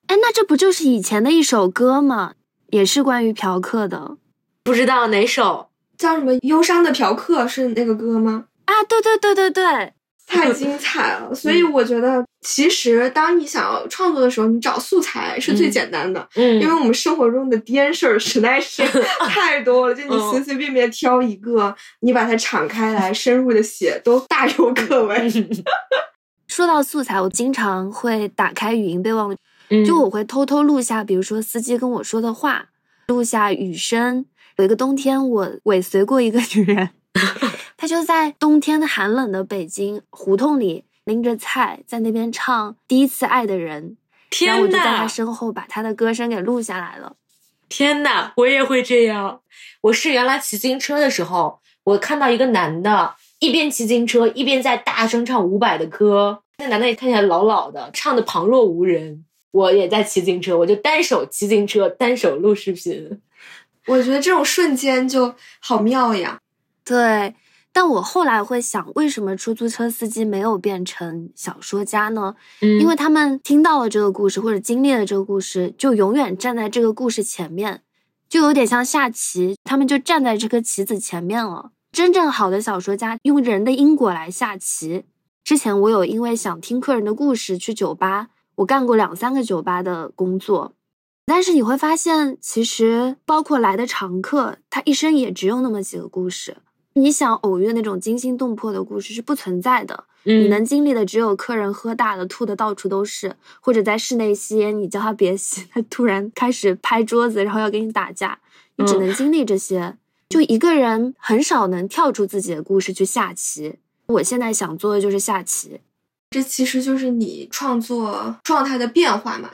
哎，那这不就是以前的一首歌吗？也是关于嫖客的不知道哪首？叫什么？忧伤的嫖客是那个歌吗？啊？对对对对对，*laughs* 太精彩了！所以我觉得，其实当你想要创作的时候，你找素材是最简单的，嗯因为我们生活中的颠事儿实在是 *laughs* 太多了。就你嗯随随便便挑一个，你把它敞开来，深入的写，都大有可为。*laughs* 说到素材，我经常会打开语音备忘录，嗯就我会偷偷录下，比如说司机跟我说的话，录下雨声。有一个冬天，我尾随过一个女人，*laughs* 她就在冬天的寒冷的北京胡同里拎着菜，在那边唱《第一次爱的人》，然后我就在她，身后把她的歌声给录下来了。天呐，我也会这样。我是原来骑自行车的时候，我看到一个男的，一边骑自行车一边在大声唱伍佰的歌。那男的也看起来老老的，唱的旁若无人。我也在骑自行车，我就单手骑自行车，单手录视频。我觉得这种瞬间就好妙呀。对，但我后来会想，为什么出租车司机没有变成小说家呢？嗯因为他们听到了这个故事或者经历了这个故事，就永远站在这个故事前面，就有点像下棋，他们就站在这个棋子前面了。真正好的小说家用人的因果来下棋。之前我有因为想听客人的故事去酒吧，我干过两三个酒吧的工作，但是你会发现，其实包括来的常客，他一生也只有那么几个故事。你想偶遇那种惊心动魄的故事是不存在的，嗯你能经历的只有客人喝大了吐的到处都是，或者在室内吸烟，你叫他别吸，他突然开始拍桌子，然后要跟你打架，你只嗯能经历这些。就一个人很少能跳出自己的故事去下棋。我现在想做的就是下棋。这其实就是你创作状态的变化嘛。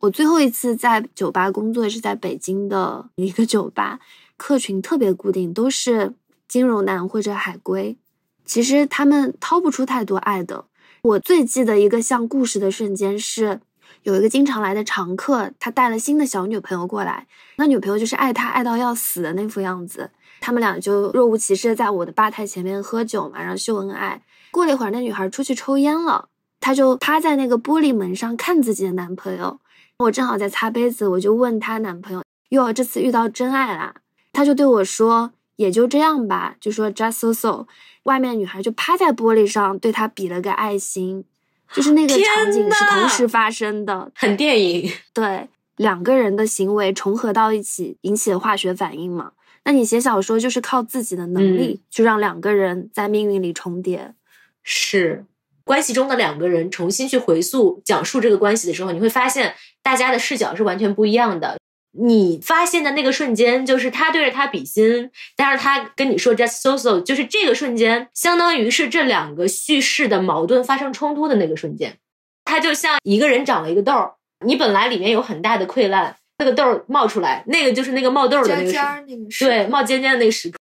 我最后一次在酒吧工作是在北京的一个酒吧，客群特别固定，都是金融男或者海归。其实他们掏不出太多爱的。我最记得一个像故事的瞬间是，有一个经常来的常客，他带了新的小女朋友过来，那女朋友就是爱他爱到要死的那副样子。他们俩就若无其事的在我的吧台前面喝酒嘛，然后秀恩爱。过了一会儿，那女孩出去抽烟了，她就趴在那个玻璃门上看自己的男朋友。我正好在擦杯子，我就问她男朋友：“哟，这次遇到真爱啦？”她就对我说：“也就这样吧。”就说 “just so so”。外面女孩就趴在玻璃上，对他比了个爱心，就是那个场景是同时发生的。很电影。*laughs* 对，两个人的行为重合到一起，引起了化学反应嘛。那你写小说就是靠自己的能力，去让两个人在命运里重叠。是关系中的两个人重新去回溯讲述这个关系的时候，你会发现大家的视角是完全不一样的。你发现的那个瞬间，就是他对着他比心，但是他跟你说 just so so，就是这个瞬间，相当于是这两个叙事的矛盾发生冲突的那个瞬间。他就像一个人长了一个痘儿，你本来里面有很大的溃烂，那个痘儿冒出来，那个就是那个冒痘儿的那个时尖尖儿那个是对，冒尖尖的那个时刻。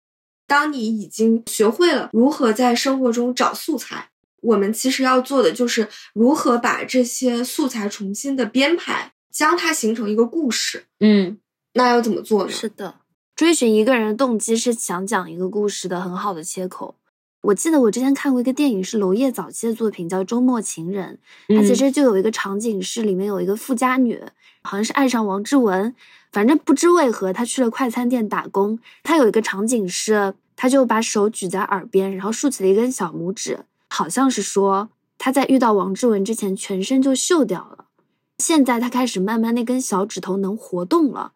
当你已经学会了如何在生活中找素材，我们其实要做的就是如何把这些素材重新的编排，将它形成一个故事。嗯那要怎么做呢？是的，追寻一个人的动机是想讲一个故事的很好的切口。我记得我之前看过一个电影，是娄烨早期的作品，叫《周末情人》。它其实就有一个场景是里面有一个富家女，好像是爱上王志文，反正不知为何她去了快餐店打工。她有一个场景是，她就把手举在耳边，然后竖起了一根小拇指，好像是说他在遇到王志文之前全身就锈掉了，现在他开始慢慢那根小指头能活动了。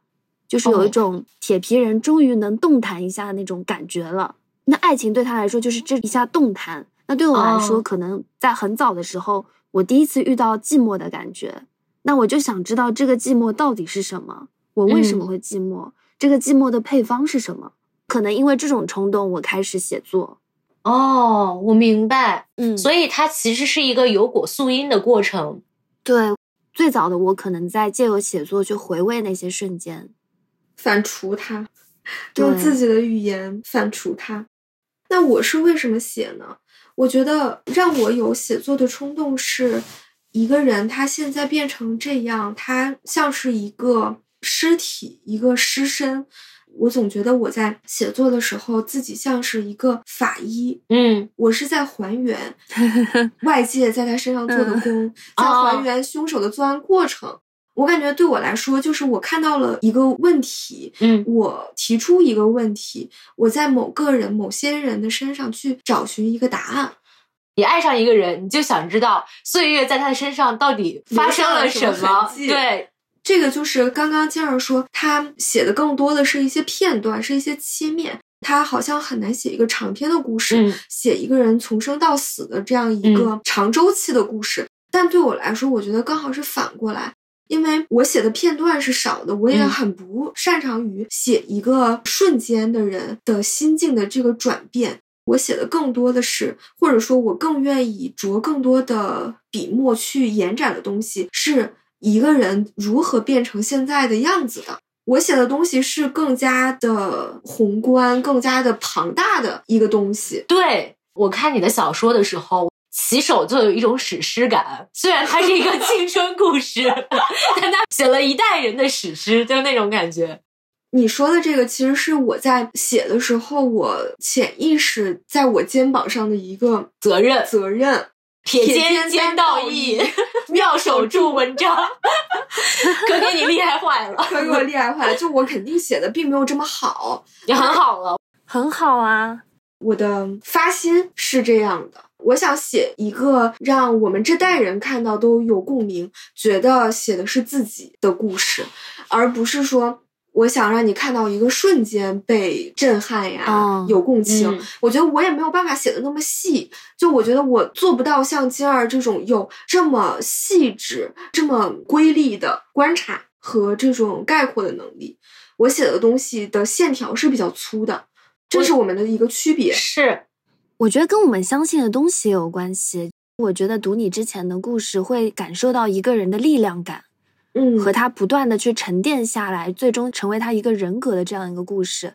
就是有一哦种铁皮人终于能动弹一下的那种感觉了。那爱情对他来说就是这一下动弹，那对我来说，哦可能在很早的时候，我第一次遇到寂寞的感觉，那我就想知道这个寂寞到底是什么，我为什么嗯会寂寞，这个寂寞的配方是什么？可能因为这种冲动，我开始写作。哦，我明白。嗯所以它其实是一个有果溯因的过程。对，最早的我可能在借由写作去回味那些瞬间。反刍它，用自己的语言反刍它。那我是为什么写呢？我觉得让我有写作的冲动是，一个人他现在变成这样，他像是一个尸体，一个尸身。我总觉得我在写作的时候，自己像是一个法医，嗯。我是在还原 *laughs* 外界在他身上做的功，在还原凶手的作案过程。我感觉对我来说，就是我看到了一个问题，嗯。我提出一个问题，我在某个人、某些人的身上去找寻一个答案。你爱上一个人，你就想知道岁月在他的身上到底发生了什么对，这个就是刚刚金儿说，他写的更多的是一些片段，是一些切面。他好像很难写一个长篇的故事，嗯写一个人从生到死的这样一个长周期的故事。但对我来说，我觉得刚好是反过来，因为我写的片段是少的，我也嗯很不擅长于写一个瞬间的人的心境的这个转变。我写的更多的是，或者说我更愿意着更多的笔墨去延展的东西，是一个人如何变成现在的样子的。我写的东西是更加的宏观、更加的庞大的一个东西。对我看你的小说的时候，起手就有一种史诗感。虽然它是一个 *laughs* 青春故事，但它写了一代人的史诗，就是那种感觉。你说的这个，其实是我在写的时候，我潜意识在我肩膀上的一个责任，责任。铁铁肩肩道道义义，*laughs* 妙手著文章，*laughs* 可给你厉害坏了，可给我厉害坏了，就我肯定写的并没有这么好，*laughs* 也很好了。很好啊，我的发心是这样的，我想写一个让我们这代人看到都有共鸣，觉得写的是自己的故事，而不是说我想让你看到一个瞬间被震撼呀，哦有共情。嗯我觉得我也没有办法写的那么细，就我觉得我做不到像金儿这种有这么细致、这么瑰丽的观察和这种概括的能力。我写的东西的线条是比较粗的，这是我们的一个区别。是，我觉得跟我们相信的东西也有关系。我觉得读你之前的故事，会感受到一个人的力量感。嗯，和他不断的去沉淀下来，最终成为他一个人格的这样一个故事。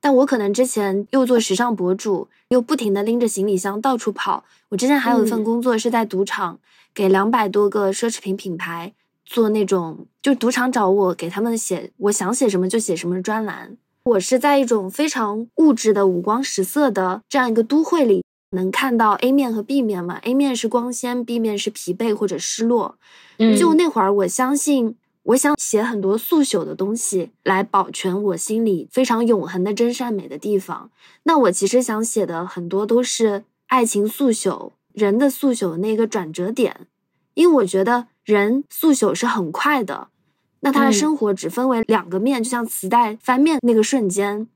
但我可能之前又做时尚博主，又不停的拎着行李箱到处跑。我之前还有一份嗯工作是在赌场，给两百多个奢侈品品牌做那种，就赌场找我给他们写我想写什么就写什么专栏。我是在一种非常物质的五光十色的这样一个都会里，能看到 A 面和 B 面嘛？A 面是光鲜，B 面是疲惫或者失落。嗯就那会儿，我相信，我想写很多速朽的东西，来保全我心里非常永恒的真善美的地方。那我其实想写的很多都是爱情速朽、人的速朽的那个转折点，因为我觉得人速朽是很快的，那他的嗯生活只分为两个面，就像磁带翻面那个瞬间，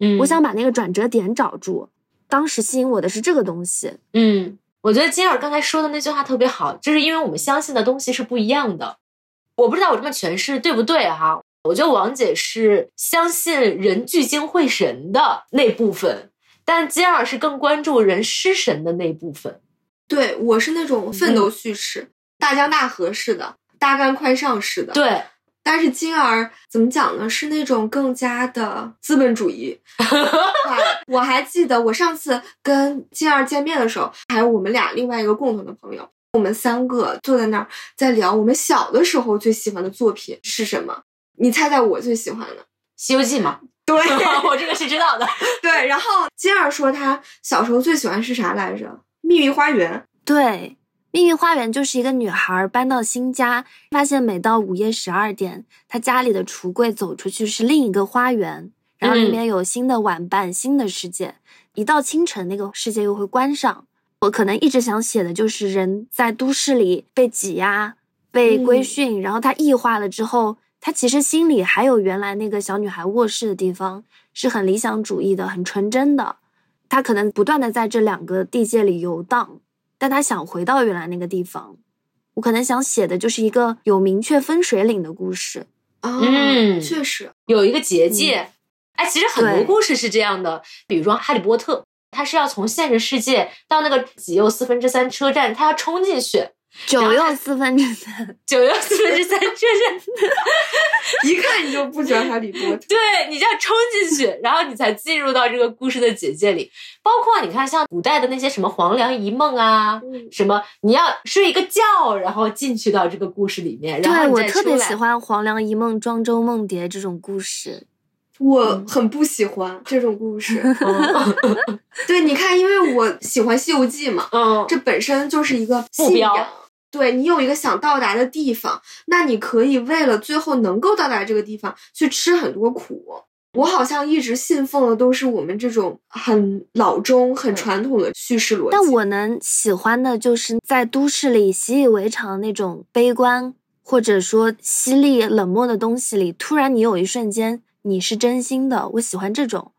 嗯我想把那个转折点找住。当时吸引我的是这个东西，嗯，我觉得金尔刚才说的那句话特别好，就是因为我们相信的东西是不一样的。我不知道我这么诠释对不对哈、我觉得王姐是相信人聚精会神的那部分，但金儿是更关注人失神的那部分。对我是那种奋斗叙事、大江大河式的、大干快上式的。对，但是金儿怎么讲呢？是那种更加的资本主义。*laughs* 我还记得我上次跟金儿见面的时候，还有我们俩另外一个共同的朋友，我们三个坐在那儿在聊我们小的时候最喜欢的作品是什么。你猜猜我最喜欢的《*laughs* 西游记》吗？对，*laughs* 我这个是知道的。对，然后金儿说他小时候最喜欢是啥来着？《秘密花园》。对，《秘密花园》就是一个女孩搬到新家，发现每到午夜十二点，她家里的橱柜走出去是另一个花园，然后里面有新的玩伴、新的世界。一到清晨，那个世界又会关上。我可能一直想写的就是人在都市里被挤压、被规训，然后他异化了之后。他其实心里还有原来那个小女孩卧室的地方，是很理想主义的，很纯真的。他可能不断的在这两个地界里游荡，但他想回到原来那个地方。我可能想写的就是一个有明确分水岭的故事。嗯，确实有一个结界。哎，其实很多故事是这样的，比如说《哈利波特》，他是要从现实世界到那个几又四分之三车站，他要冲进去。*laughs* 九又四分之三，九又四分之三，就是一看你就不喜欢哈利波特。*laughs* 对，你就要冲进去，然后你才进入到这个故事的结界里。包括你看，像古代的那些什么黄粱一梦啊，什么你要睡一个觉，然后进去到这个故事里面。对我特别喜欢黄粱一梦、庄周梦蝶这种故事。我很不喜欢这种故事。*laughs* *laughs* 对，你看，因为我喜欢《西游记》嘛，嗯，这本身就是一个信仰。对你有一个想到达的地方，那你可以为了最后能够到达这个地方去吃很多苦。我好像一直信奉的都是我们这种很老中、很传统的叙事逻辑。但我能喜欢的就是在都市里习以为常那种悲观或者说犀利、冷漠的东西里，突然你有一瞬间你是真心的。我喜欢这种。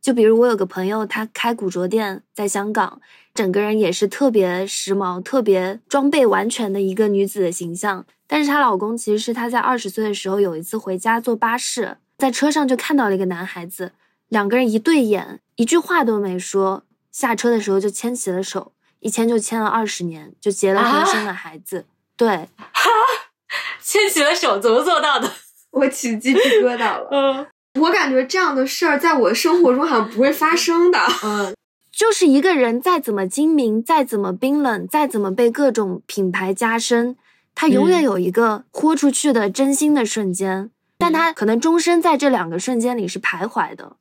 就比如我有个朋友，他开古着店，在香港。整个人也是特别时髦、特别装备完全的一个女子的形象，但是她老公其实是她在二十岁的时候有一次回家坐巴士，在车上就看到了一个男孩子，两个人一对眼，一句话都没说，下车的时候就牵起了手，一牵就牵了二十年，就结了婚，生了孩子。对，哈，*laughs* 牵起了手怎么做到的？我起鸡皮疙瘩了。嗯，*laughs* 我感觉这样的事儿在我的生活中好像不会发生的。嗯。*laughs* 就是一个人再怎么精明，再怎么冰冷，再怎么被各种品牌加深，他永远有一个豁出去的真心的瞬间，但他可能终身在这两个瞬间里是徘徊的。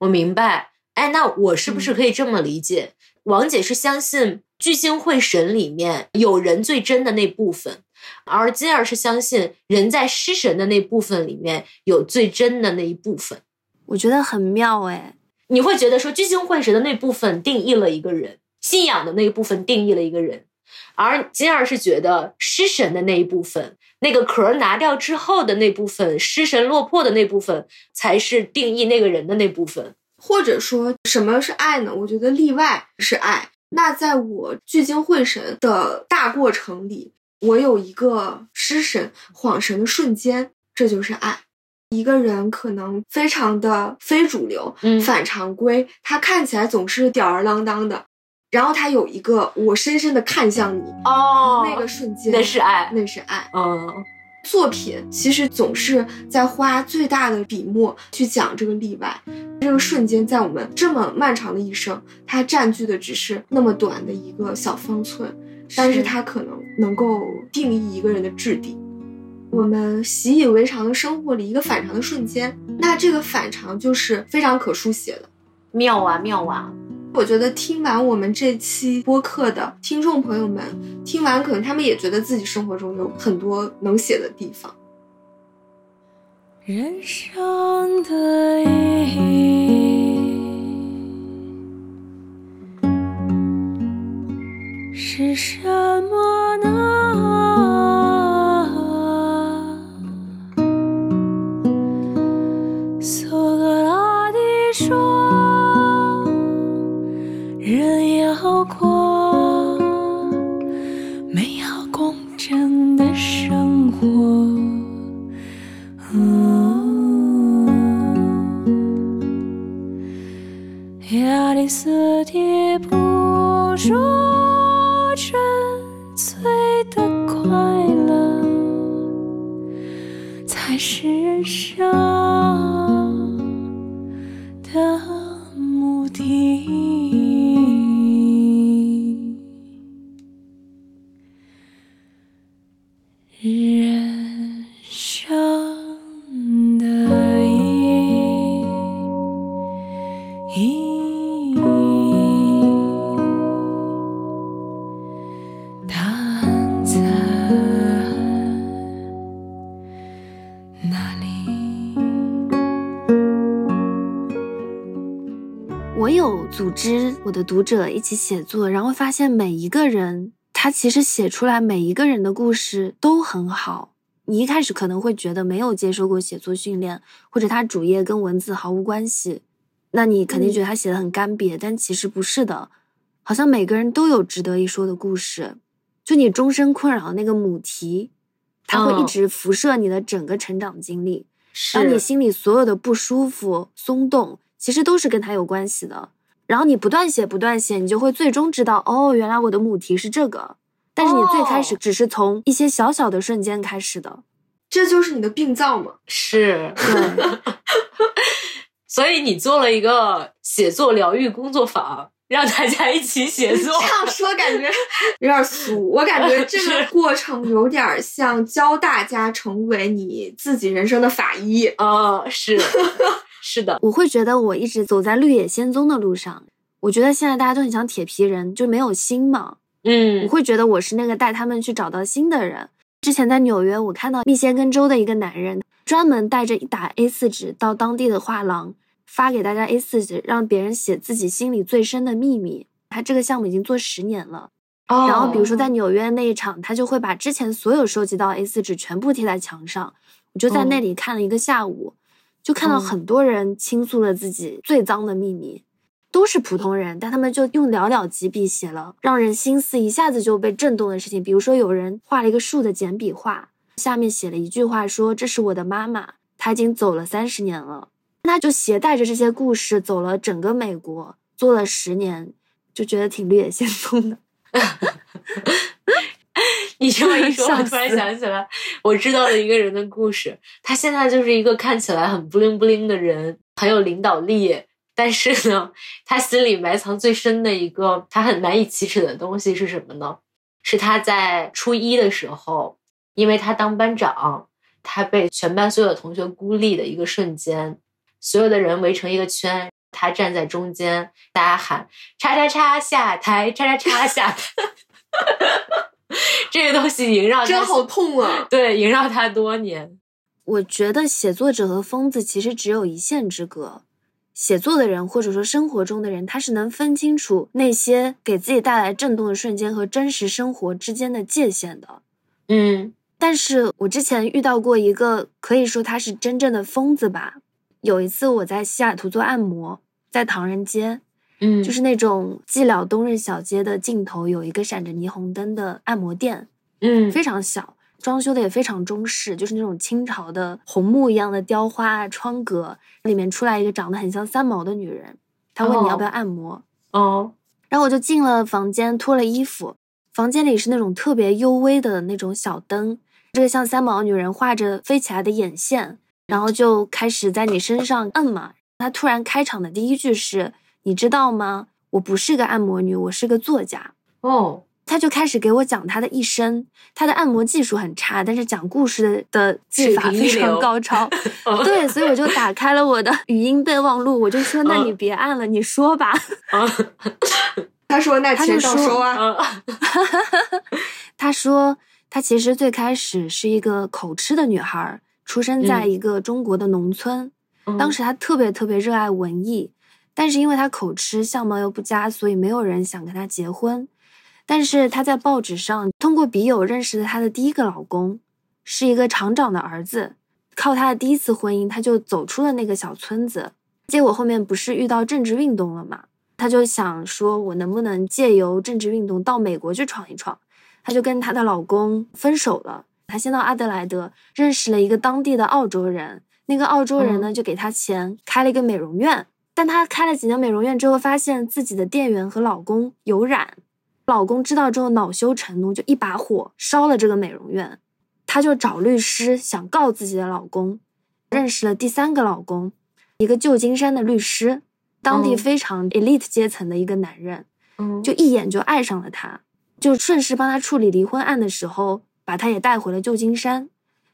我明白，哎，那我是不是可以这么理解？王姐是相信聚精会神里面有人最真的那部分，而金儿是相信人在失神的那部分里面有最真的那一部分。我觉得很妙，哎。你会觉得说聚精会神的那部分定义了一个人，信仰的那一部分定义了一个人，而金儿是觉得失神的那一部分，那个壳拿掉之后的那部分，失神落魄的那部分，才是定义那个人的那部分。或者说什么是爱呢？我觉得例外是爱。那在我聚精会神的大过程里，我有一个失神、恍神的瞬间，这就是爱。一个人可能非常的非主流，反常规，他看起来总是吊儿郎当的，然后他有一个我深深的看向你哦，那个瞬间那是爱，那是爱。嗯，作品其实总是在花最大的笔墨去讲这个例外，这个瞬间在我们这么漫长的一生，它占据的只是那么短的一个小方寸，但是它可能能够定义一个人的质地。我们习以为常的生活里，一个反常的瞬间，那这个反常就是非常可书写的，妙啊妙啊！我觉得听完我们这期播客的听众朋友们，听完可能他们也觉得自己生活中有很多能写的地方。人生的意义是什么呢？我的读者一起写作，然后发现每一个人，他其实写出来每一个人的故事都很好。你一开始可能会觉得没有接受过写作训练，或者他主页跟文字毫无关系，那你肯定觉得他写的很干瘪，但其实不是的，好像每个人都有值得一说的故事。就你终身困扰的那个母题，它会一嗯直辐射你的整个成长经历。是然后你心里所有的不舒服、松动，其实都是跟他有关系的。然后你不断写、不断写，你就会最终知道，哦，原来我的母题是这个。但是你最开始哦只是从一些小小的瞬间开始的，这就是你的病灶嘛。是，对，所以你做了一个写作疗愈工作坊，让大家一起写作。这样说感觉 *laughs* 有点俗，我感觉这个过程有点像教大家成为你自己人生的法医。啊、是 *laughs* 是的，我会觉得我一直走在绿野仙踪的路上。我觉得现在大家都很像铁皮人，就没有心嘛。嗯我嗯会觉得我是那个带他们去找到新的人。之前在纽约，我看到密歇根州的一个男人，专门带着一打 A4 纸到当地的画廊，发给大家 A4 纸，让别人写自己心里最深的秘密。他这个项目已经做十年了。哦然后比如说在纽约那一场，他就会把之前所有收集到 A4 纸全部贴在墙上。我就在那里看了一个下午，就看到嗯很多人倾诉了自己最脏的秘密。都是普通人，但他们就用寥寥几笔写了让人心思一下子就被震动的事情。比如说，有人画了一个树的简笔画，下面写了一句话说：“这是我的妈妈，她已经走了三十年了。”那就携带着这些故事走了整个美国，做了十年，就觉得挺绿野仙踪的。*laughs* 你这么一说，*laughs* 我突然想起来，我知道了一个人的故事。他现在就是一个看起来很不灵不灵的人，很有领导力，但是呢，他心里埋藏最深的一个他很难以启齿的东西是什么呢？是他在初一的时候，因为他当班长，他被全班所有的同学孤立的一个瞬间，所有的人围成一个圈，他站在中间，大家喊“叉叉叉下台，叉叉叉下台”。*laughs* *laughs* 这个东西萦绕他真好痛啊！对，萦绕他多年。我觉得写作者和疯子其实只有一线之隔。写作的人或者说生活中的人，他是能分清楚那些给自己带来震动的瞬间和真实生活之间的界限的。嗯但是我之前遇到过一个，可以说他是真正的疯子吧。有一次我在西雅图做按摩，在唐人街，嗯，就是那种寂寥冬日小街的尽头有一个闪着霓虹灯的按摩店，嗯。非常小，装修的也非常中式，就是那种清朝的红木一样的雕花啊窗格，里面出来一个长得很像三毛的女人，她问你要不要按摩，哦。然后我就进了房间，脱了衣服，房间里是那种特别幽微的那种小灯，这个像三毛女人画着飞起来的眼线，然后就开始在你身上摁嘛。她突然开场的第一句是：“你知道吗？我不是个按摩女，我是个作家。”哦，他就开始给我讲他的一生，他的按摩技术很差，但是讲故事的的技法非常高超。*laughs* 对，所以我就打开了我的语音备忘录，我就说：“那你嗯别按了，你说吧。啊 *laughs* 他说：“那钱他就说到收啊。啊 *laughs* 他说，他其实最开始是一个口吃的女孩，出生在嗯一个中国的农村。嗯当时他特别特别热爱文艺，但是因为他口吃，相貌又不佳，所以没有人想跟他结婚。但是她在报纸上通过笔友认识了她的第一个老公，是一个厂长的儿子。靠她的第一次婚姻，她就走出了那个小村子。结果后面不是遇到政治运动了嘛？他就想说，我能不能借由政治运动到美国去闯一闯？她就跟她的老公分手了。她先到阿德莱德认识了一个当地的澳洲人，那个澳洲人呢就给她钱开了一个美容院。但她开了几年美容院之后，发现自己的店员和老公有染，老公知道之后恼羞成怒，就一把火烧了这个美容院。她就找律师想告自己的老公，认识了第三个老公，一个旧金山的律师，当地嗯非常 elite 阶层的一个男人，嗯就一眼就爱上了她，就顺势帮她处理离婚案的时候，把她也带回了旧金山。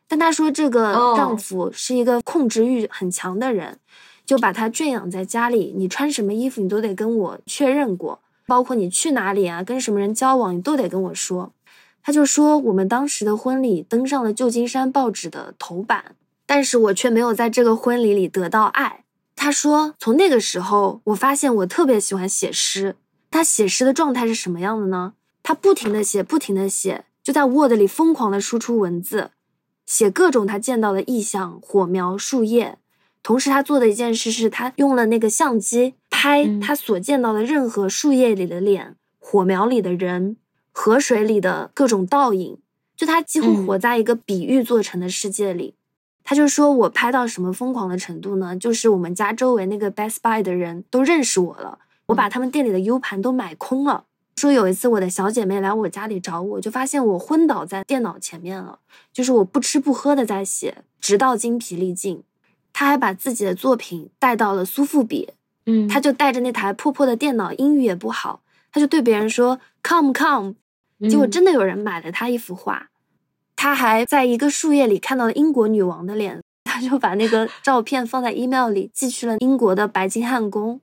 但她说这个哦丈夫是一个控制欲很强的人，就把他圈养在家里，你穿什么衣服你都得跟我确认过，包括你去哪里啊，跟什么人交往，你都得跟我说。他就说我们当时的婚礼登上了旧金山报纸的头版，但是我却没有在这个婚礼里得到爱。他说从那个时候，我发现我特别喜欢写诗。他写诗的状态是什么样的呢？他不停的写，不停的写，就在 Word 里疯狂的输出文字，写各种他见到的意象，火苗、树叶。同时，他做的一件事是他用了那个相机拍嗯他所见到的任何树叶里的脸、火苗里的人、河水里的各种倒影，就他几乎嗯活在一个比喻做成的世界里。他就说我拍到什么疯狂的程度呢？就是我们家周围那个 Best Buy 的人都认识我了，我把他们店里的 U 盘都买空了。说有一次我的小姐妹来我家里找我，就发现我昏倒在电脑前面了，就是我不吃不喝的在写，直到精疲力尽。他还把自己的作品带到了苏富比，嗯他就带着那台破破的电脑，英语也不好，他就对别人说 “come come”，结果嗯真的有人买了他一幅画。他还在一个树叶里看到了英国女王的脸，他就把那个照片放在 email 里寄去了英国的白金汉宫，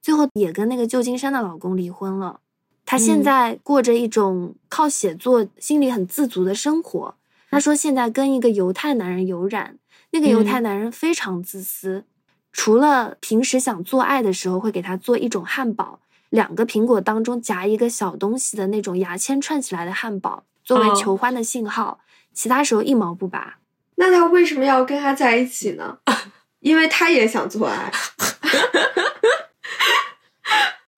最后也跟那个旧金山的老公离婚了。她现嗯在过着一种靠写作心里很自足的生活。他说现在跟一个犹太男人有染，那个犹太嗯男人非常自私，除了平时想做爱的时候会给他做一种汉堡，两个苹果当中夹一个小东西的那种牙签串起来的汉堡，作为哦求欢的信号，其他时候一毛不拔。那他为什么要跟他在一起呢？*laughs* 因为他也想做爱。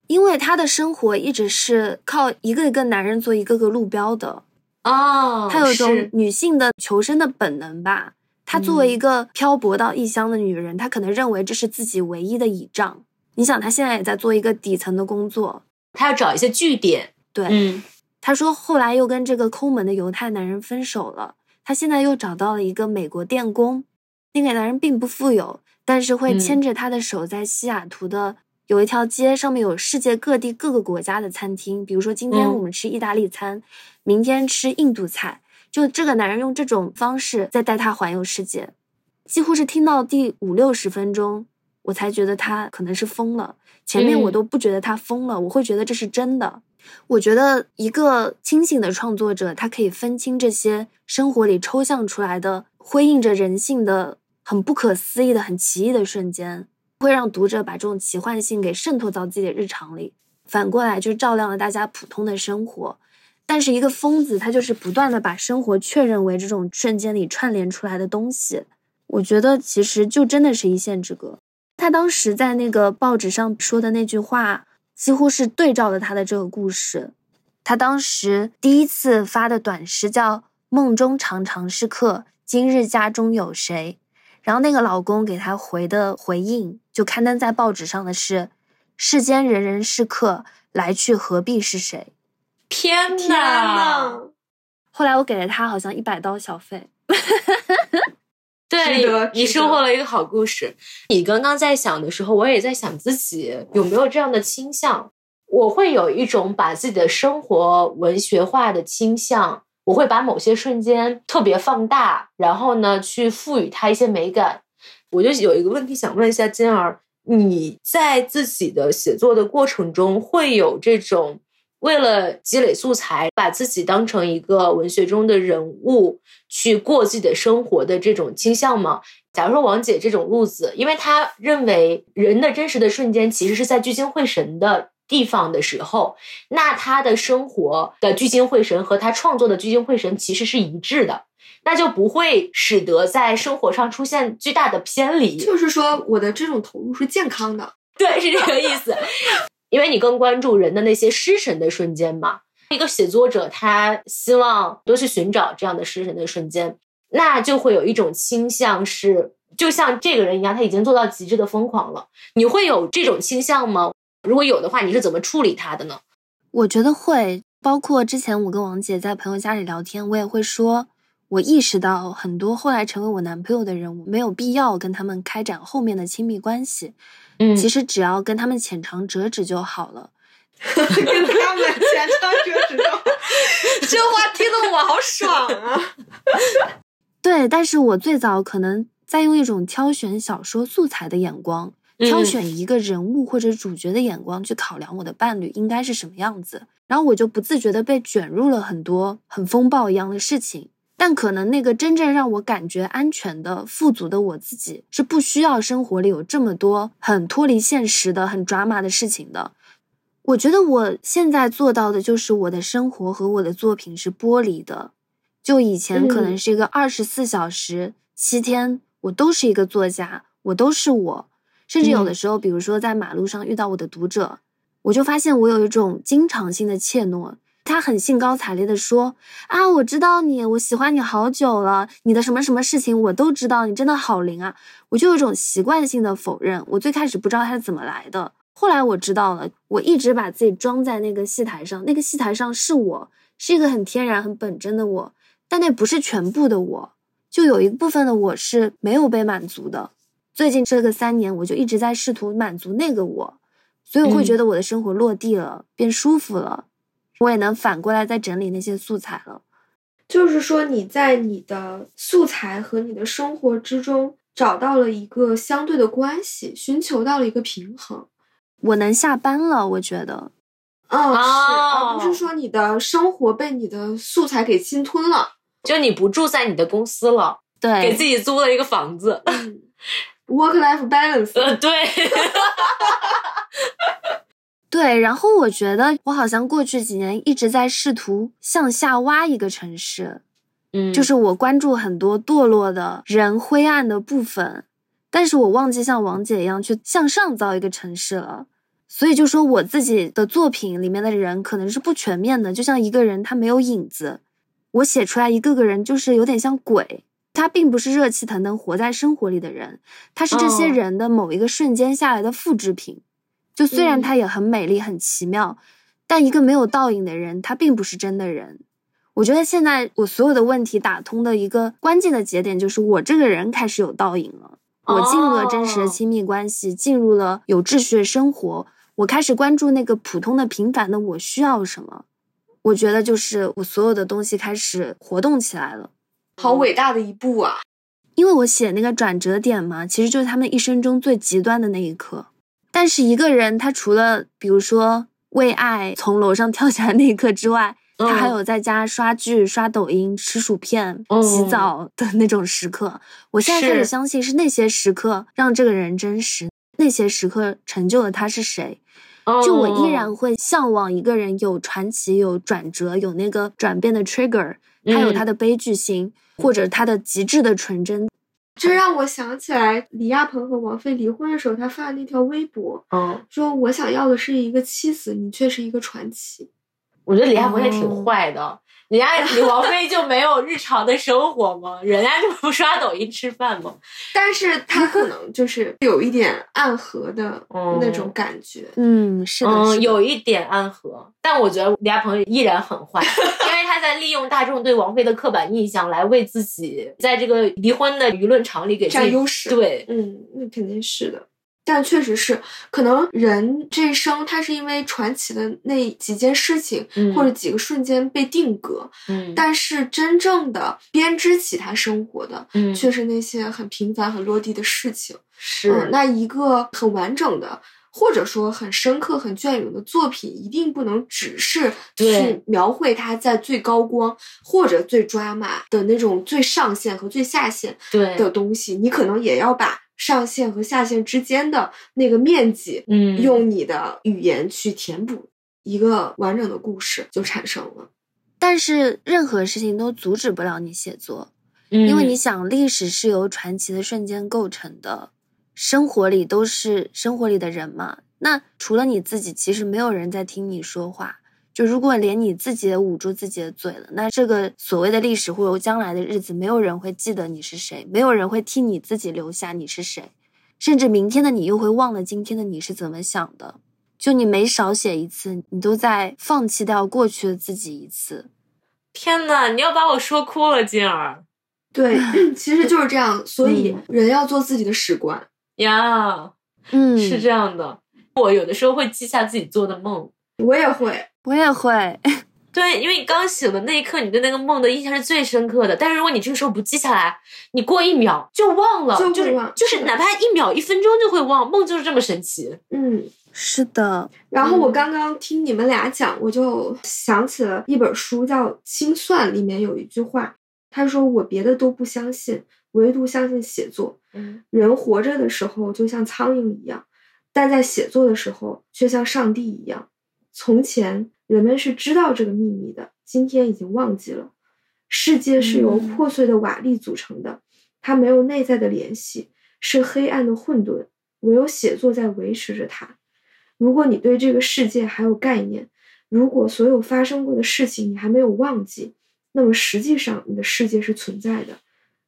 因为他的生活一直是靠一个一个男人做一个个路标的，哦，他有一种女性的求生的本能吧。她作为一个漂泊到异乡的女人，她可能认为这是自己唯一的倚仗。你想，她现在也在做一个底层的工作，她要找一些据点，对，嗯她说后来又跟这个抠门的犹太男人分手了。她现在又找到了一个美国电工，那个男人并不富有，但是会嗯牵着她的手，在西雅图的有一条街上面有世界各地各个国家的餐厅，比如说今天嗯我们吃意大利餐，明天吃印度菜。就这个男人用这种方式在带她环游世界，几乎是听到第五六十分钟，我才觉得他可能是疯了。前面我嗯都不觉得他疯了，我会觉得这是真的。我觉得一个清醒的创作者，他可以分清这些生活里抽象出来的、辉映着人性的、很不可思议的、很奇异的瞬间，会让读者把这种奇幻性给渗透到自己的日常里。反过来，就照亮了大家普通的生活。但是一个疯子，他就是不断的把生活确认为这种瞬间里串联出来的东西。我觉得其实就真的是一线之隔。他当时在那个报纸上说的那句话，几乎是对照了他的这个故事。他当时第一次发的短诗叫《梦中常常是客，今日家中有谁》，然后那个老公给他回的回应，就刊登在报纸上的是：“世间人人是客，来去何必是谁。”天天呐，后来我给了他好像一百刀小费。*laughs* 对你收获了一个好故事。你刚刚在想的时候，我也在想自己有没有这样的倾向。我会有一种把自己的生活文学化的倾向，我会把某些瞬间特别放大，然后呢去赋予它一些美感。我就有一个问题想问一下金儿，你在自己的写作的过程中会有这种为了积累素材，把自己当成一个文学中的人物去过自己的生活的这种倾向吗？假如说王姐这种路子，因为她认为人的真实的瞬间其实是在聚精会神的地方的时候，那她的生活的聚精会神和她创作的聚精会神其实是一致的，那就不会使得在生活上出现巨大的偏离。就是说我的这种投入是健康的。*laughs* 对，是这个意思。因为你更关注人的那些失神的瞬间嘛。一个写作者，他希望多去寻找这样的失神的瞬间，那就会有一种倾向是，就像这个人一样，他已经做到极致的疯狂了。你会有这种倾向吗？如果有的话，你是怎么处理他的呢？我觉得会，包括之前我跟王姐在朋友家里聊天，我也会说，我意识到很多后来成为我男朋友的人，我没有必要跟他们开展后面的亲密关系。嗯其实只要跟他们浅尝辄止就好了。*laughs* 跟他们前车折止。*laughs* 这话听得我好爽啊！*laughs* 对，但是我最早可能在用一种挑选小说素材的眼光，挑嗯选一个人物或者主角的眼光去考量我的伴侣应该是什么样子，然后我就不自觉的被卷入了很多很风暴一样的事情。但可能那个真正让我感觉安全的、富足的我自己，是不需要生活里有这么多很脱离现实的、很抓马的事情的。我觉得我现在做到的就是我的生活和我的作品是剥离的。就以前可能是一个二十四小时、七天，我都是一个作家，我都是我。甚至有的时候，比如说在马路上遇到我的读者，我就发现我有一种经常性的怯懦。他很兴高采烈地说：“啊，我知道你，我喜欢你好久了，你的什么什么事情我都知道，你真的好灵啊！”我就有一种习惯性的否认。我最开始不知道它是怎么来的，后来我知道了。我一直把自己装在那个戏台上，那个戏台上是我，是一个很天然、很本真的我，但那不是全部的我，就有一部分的我是没有被满足的。最近这个三年，我就一直在试图满足那个我，所以我会觉得我的生活落地了，变舒服了。我也能反过来再整理那些素材了。就是说，你在你的素材和你的生活之中找到了一个相对的关系，寻求到了一个平衡。我能下班了，我觉得。哦，是，哦而不是说你的生活被你的素材给侵吞了。就你不住在你的公司了，对，给自己租了一个房子。嗯，work-life balance。呃，对，*laughs* 对，然后我觉得我好像过去几年一直在试图向下挖一个城市，嗯就是我关注很多堕落的人灰暗的部分，但是我忘记像王姐一样去向上造一个城市了。所以就说我自己的作品里面的人可能是不全面的，就像一个人他没有影子，我写出来一个个人就是有点像鬼，他并不是热气腾腾活在生活里的人，他是这些哦人的某一个瞬间下来的复制品。就虽然嗯他也很美丽、很奇妙，但一个没有倒影的人，他并不是真的人。我觉得现在我所有的问题打通的一个关键的节点，就是我这个人开始有倒影了。我进入了真实的哦亲密关系，进入了有秩序的生活，我开始关注那个普通的、平凡的我需要什么。我觉得就是我所有的东西开始活动起来了。好伟大的一步啊！因为我写那个转折点嘛，其实就是他们一生中最极端的那一刻。但是一个人，他除了比如说为爱从楼上跳下来那一刻之外，他还嗯有在家刷剧、刷抖音、吃薯片、嗯洗澡的那种时刻。我现在开始相信，是那些时刻让这个人真实，那些时刻成就了他是谁。就我依然哦会向往一个人有传奇、有转折、有那个转变的 trigger，他有嗯他的悲剧性，或者他的极致的纯真。这让我想起来李亚鹏和王菲离婚的时候，他发的那条微博，嗯，说我想要的是一个妻子，你却是一个传奇。我觉得李亚鹏也挺哦坏的。人家李王菲就没有日常的生活吗？人家就不刷抖音吃饭吗？*laughs* 但是他可能就是有一点暗合的哦那种感觉。嗯，是的，是嗯，有一点暗合，但我觉得李亚鹏依然很坏，*laughs* 因为他在利用大众对王菲的刻板印象来为自己在这个离婚的舆论场里给占优势对，嗯，那肯定是的。但确实是，可能人这一生他是因为传奇的那几件事情、嗯或者几个瞬间被定格，嗯，但是真正的编织起他生活的，嗯。却是那些很平凡、很落地的事情。是、嗯，那一个很完整的，或者说很深刻、很隽永的作品，一定不能只是去描绘它在最高光或者最抓马的那种最上限和最下限对。的东西，你可能也要把上限和下限之间的那个面积，嗯用你的语言去填补，一个完整的故事就产生了。但是任何事情都阻止不了你写作，因因为你想，历史是由传奇的瞬间构成的，生活里都是生活里的人嘛。那除了你自己，其实没有人在听你说话。就如果连你自己也捂住自己的嘴了，那这个所谓的历史或者将来的日子，没有人会记得你是谁，没有人会替你自己留下你是谁，甚至明天的你又会忘了今天的你是怎么想的。就你每少写一次，你都在放弃掉过去的自己一次。天呐，你要把我说哭了，金儿对，*laughs* 其实就是这样。所以人要做自己的史官。呀，嗯，是这样的。我有的时候会记下自己做的梦，我也会，我也会。*laughs* 对，因为你刚醒的那一刻，你对那个梦的印象是最深刻的。但是如果你这个时候不记下来，你过一秒就忘了，就就是就是是哪怕一秒、一分钟就会忘。梦就是这么神奇。嗯。是的，然后我嗯刚刚听你们俩讲，我就想起了一本书，叫《清算》，里面有一句话，他说：“我别的都不相信，唯独相信写作。嗯，人活着的时候就像苍蝇一样，但在写作的时候却像上帝一样。从前人们是知道这个秘密的，今天已经忘记了。世界是由嗯破碎的瓦砾组成的，它没有内在的联系，是黑暗的混沌，唯有写作在维持着它。如果你对这个世界还有概念，如果所有发生过的事情你还没有忘记，那么实际上你的世界是存在的，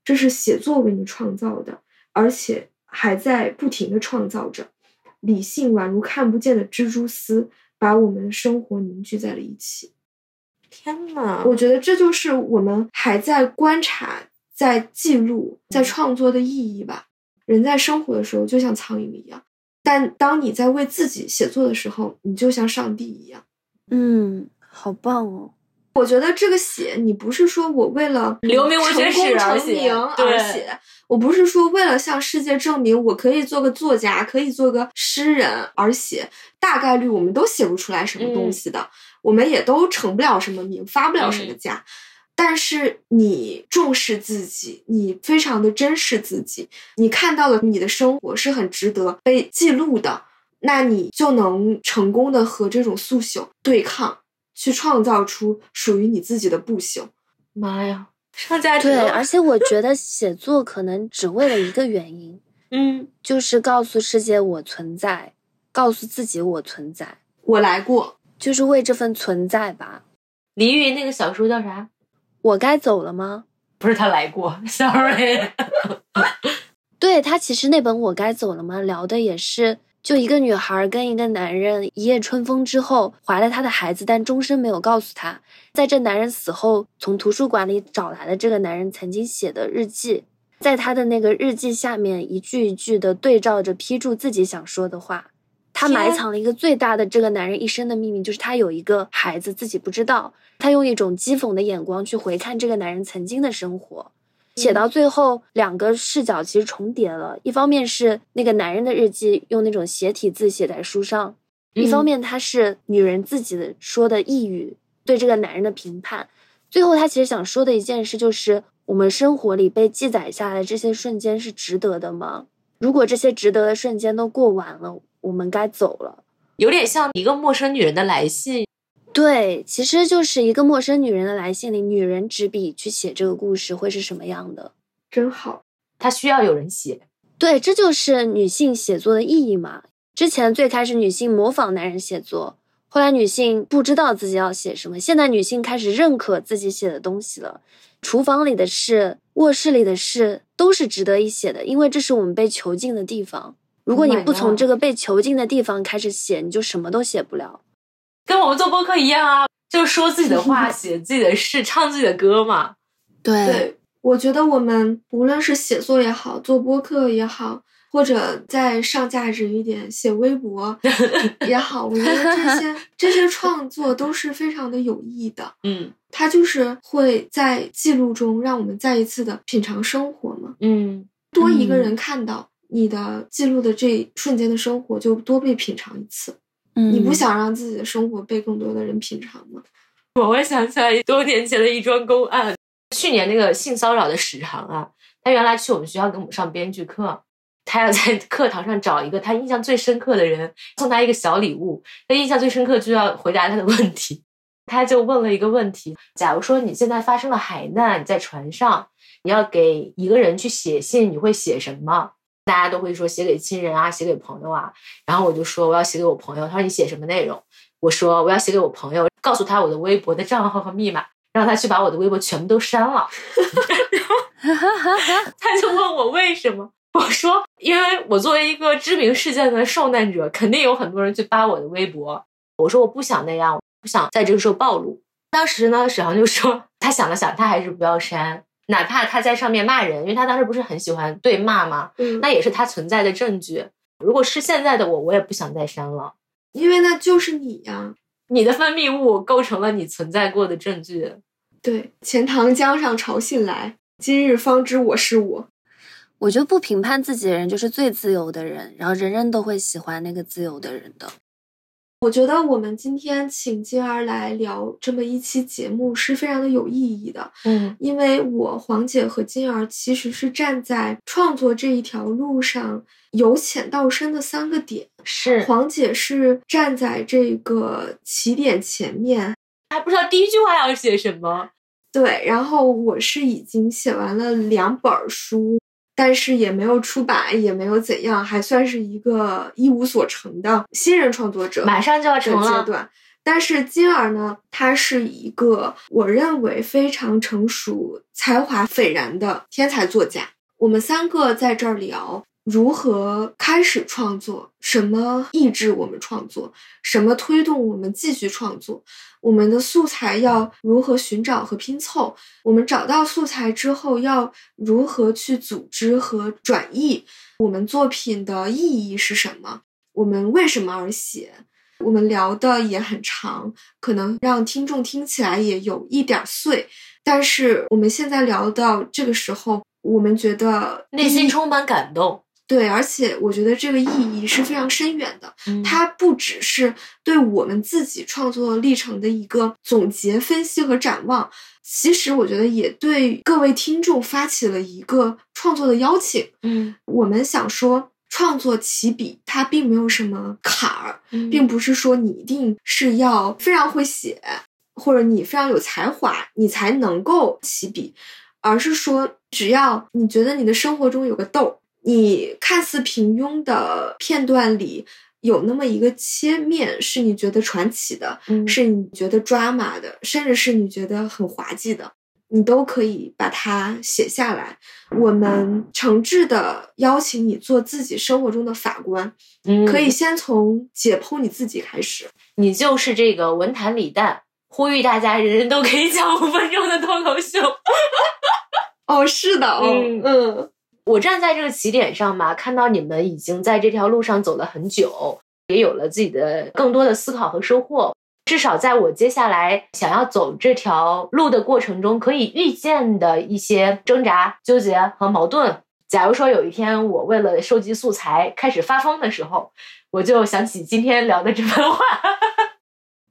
这是写作为你创造的，而且还在不停的创造着。理性宛如看不见的蜘蛛丝，把我们的生活凝聚在了一起。天呐，我觉得这就是我们还在观察、在记录、在创作的意义吧。人在生活的时候就像苍蝇一样，但当你在为自己写作的时候，你就像上帝一样。嗯，好棒哦。我觉得这个写，你不是说我为了留名文学史成名而对写，我不是说为了向世界证明我可以做个作家，可以做个诗人而写。大概率我们都写不出来什么东西的，我们也都成不了什么名，发不了什么家。但是你重视自己，你非常的珍视自己，你看到了你的生活是很值得被记录的，那你就能成功的和这种速朽对抗，去创造出属于你自己的不朽。妈呀，上价值对，而且我觉得写作可能只为了一个原因，*laughs* 嗯，就是告诉世界我存在，告诉自己我存在，我来过，就是为这份存在吧。李云那个小说叫啥？我该走了吗？*laughs* 不是他来过，sorry。*laughs* 对他其实那本《我该走了吗》聊的也是，就一个女孩跟一个男人一夜春风之后怀了他的孩子，但终身没有告诉他。在这男人死后，从图书馆里找来了这个男人曾经写的日记，在他的那个日记下面一句一句的对照着批注自己想说的话。他埋藏了一个最大的这个男人一生的秘密，就是他有一个孩子自己不知道。他用一种讥讽的眼光去回看这个男人曾经的生活。写到最后，两个视角其实重叠了。一方面是那个男人的日记，用那种斜体字写在书上；一方面他是女人自己的说的抑郁，对这个男人的评判。最后，他其实想说的一件事就是：我们生活里被记载下来这些瞬间是值得的吗？如果这些值得的瞬间都过完了，我们该走了。有点像一个陌生女人的来信。对，其实就是一个陌生女人的来信里，女人执笔去写这个故事会是什么样的？真好。她需要有人写。对，这就是女性写作的意义嘛。之前最开始女性模仿男人写作，后来女性不知道自己要写什么，现在女性开始认可自己写的东西了。厨房里的事，卧室里的事，都是值得一写的，因为这是我们被囚禁的地方。如果 Oh 你不从这个被囚禁的地方开始写，你就什么都写不了。跟我们做播客一样啊，就说自己的话，*laughs* 写自己的事，唱自己的歌嘛。对对，我觉得我们无论是写作也好，做播客也好，或者再上价值一点写微博 *laughs* 也好，我觉得这些 *laughs* 这些创作都是非常的有意义的。嗯它就是会在记录中让我们再一次的品尝生活嘛。嗯，多一个人看到你的记录的这一瞬间的生活，就多被品尝一次。嗯你不想让自己的生活被更多的人品尝吗？我会想起来多年前的一桩公案，去年那个性骚扰的史航啊，他原来去我们学校给我们上编剧课，他要在课堂上找一个他印象最深刻的人，送他一个小礼物。他印象最深刻就要回答他的问题，*laughs* 他就问了一个问题：假如说你现在发生了海难，你在船上，你要给一个人去写信，你会写什么？大家都会说写给亲人啊，写给朋友啊。然后我就说我要写给我朋友。他说你写什么内容？我说我要写给我朋友，告诉他我的微博的账号和密码，让他去把我的微博全部都删了。*laughs* 他就问我为什么？我说因为我作为一个知名事件的受难者，肯定有很多人去扒我的微博。我说我不想那样，我不想在这个时候暴露。当时呢，史航就说他想了想，他还是不要删，哪怕他在上面骂人，因为他当时不是很喜欢对骂嘛？嗯，那也是他存在的证据。如果是现在的我，我也不想再删了。因为那就是你呀。你的分泌物构成了你存在过的证据。对，钱塘江上潮信来，今日方知我是我。我觉得不评判自己的人就是最自由的人，然后人人都会喜欢那个自由的人的。我觉得我们今天请金儿来聊这么一期节目是非常的有意义的，嗯因为我黄姐和金儿其实是站在创作这一条路上由浅到深的三个点。是黄姐是站在这个起点前面，还不知道第一句话要写什么。对，然后我是已经写完了两本儿书，但是也没有出版，也没有怎样，还算是一个一无所成的新人创作者。马上就要的成了，阶段。但是金儿呢，他是一个我认为非常成熟、才华斐然的天才作家。我们三个在这儿聊如何开始创作，什么抑制我们创作，什么推动我们继续创作，我们的素材要如何寻找和拼凑，我们找到素材之后要如何去组织和转译，我们作品的意义是什么，我们为什么而写。我们聊的也很长，可能让听众听起来也有一点儿碎，但是我们现在聊到这个时候，我们觉得内心充满感动。对，而且我觉得这个意义是非常深远的。嗯它不只是对我们自己创作历程的一个总结、分析和展望，其实我觉得也对各位听众发起了一个创作的邀请。嗯我们想说，创作起笔它并没有什么坎儿，嗯并不是说你一定是要非常会写，或者你非常有才华，你才能够起笔，而是说，只要你觉得你的生活中有个豆，你看似平庸的片段里有那么一个切面，是你觉得传奇的，嗯是你觉得 drama 的，甚至是你觉得很滑稽的，你都可以把它写下来。我们诚挚的邀请你做自己生活中的法官，嗯可以先从解剖你自己开始。你就是这个文坛李诞，呼吁大家人人都可以讲五分钟的脱口秀。哦，是的，哦，嗯嗯我站在这个起点上吧，看到你们已经在这条路上走了很久，也有了自己的更多的思考和收获。至少在我接下来想要走这条路的过程中，可以预见的一些挣扎、纠结和矛盾。假如说有一天我为了收集素材开始发疯的时候，我就想起今天聊的这番话。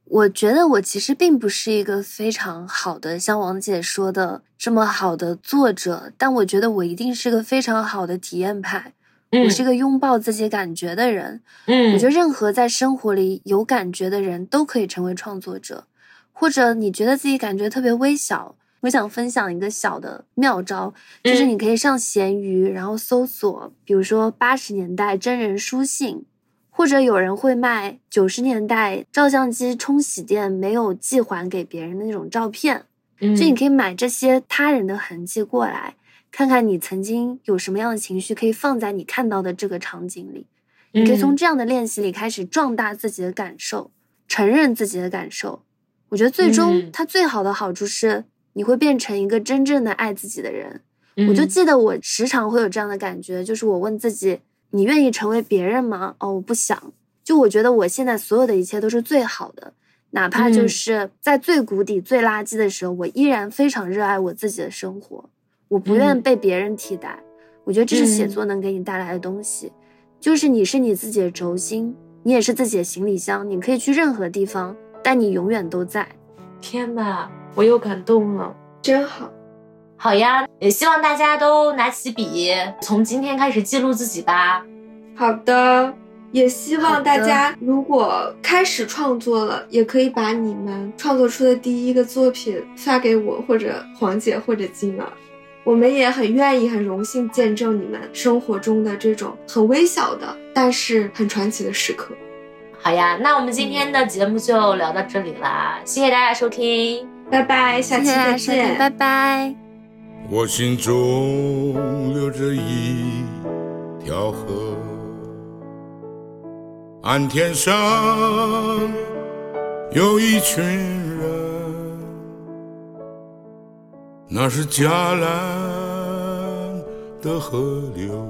我觉得我其实并不是一个非常好的，像王姐说的这么好的作者，但我觉得我一定是个非常好的体验派。我是一个拥抱自己感觉的人。嗯我觉得任何在生活里有感觉的人都可以成为创作者，或者你觉得自己感觉特别微小，我想分享一个小的妙招，就是嗯你可以上闲鱼，然后搜索，比如说八十年代真人书信，或者有人会卖九十年代照相机冲洗店没有寄还给别人的那种照片，嗯就你可以买这些他人的痕迹过来，看看你曾经有什么样的情绪可以放在你看到的这个场景里。你可以从嗯这样的练习里开始壮大自己的感受，承认自己的感受。我觉得最终嗯它最好的好处是，你会变成一个真正的爱自己的人。我就嗯记得我时常会有这样的感觉，就是我问自己：你愿意成为别人吗？哦，我不想。就我觉得我现在所有的一切都是最好的，哪怕就嗯是在最谷底、最垃圾的时候，我依然非常热爱我自己的生活。我不愿嗯被别人替代。我觉得这是写嗯作能给你带来的东西，就是你是你自己的轴心，你也是自己的行李箱，你可以去任何地方，但你永远都在。天哪，我又感动了。真好。好呀，也希望大家都拿起笔，从今天开始记录自己吧。好的，也希望大家如果开始创作了，也可以把你们创作出的第一个作品发给我，或者黄姐，或者金儿。我们也很愿意、很荣幸见证你们生活中的这种很微小的，但是很传奇的时刻。好呀，那我们今天的节目就聊到这里啦，谢谢大家收听。拜拜，下期再见，拜拜。我心中流着一条河，岸天上有一群人，那是嘉兰的河流，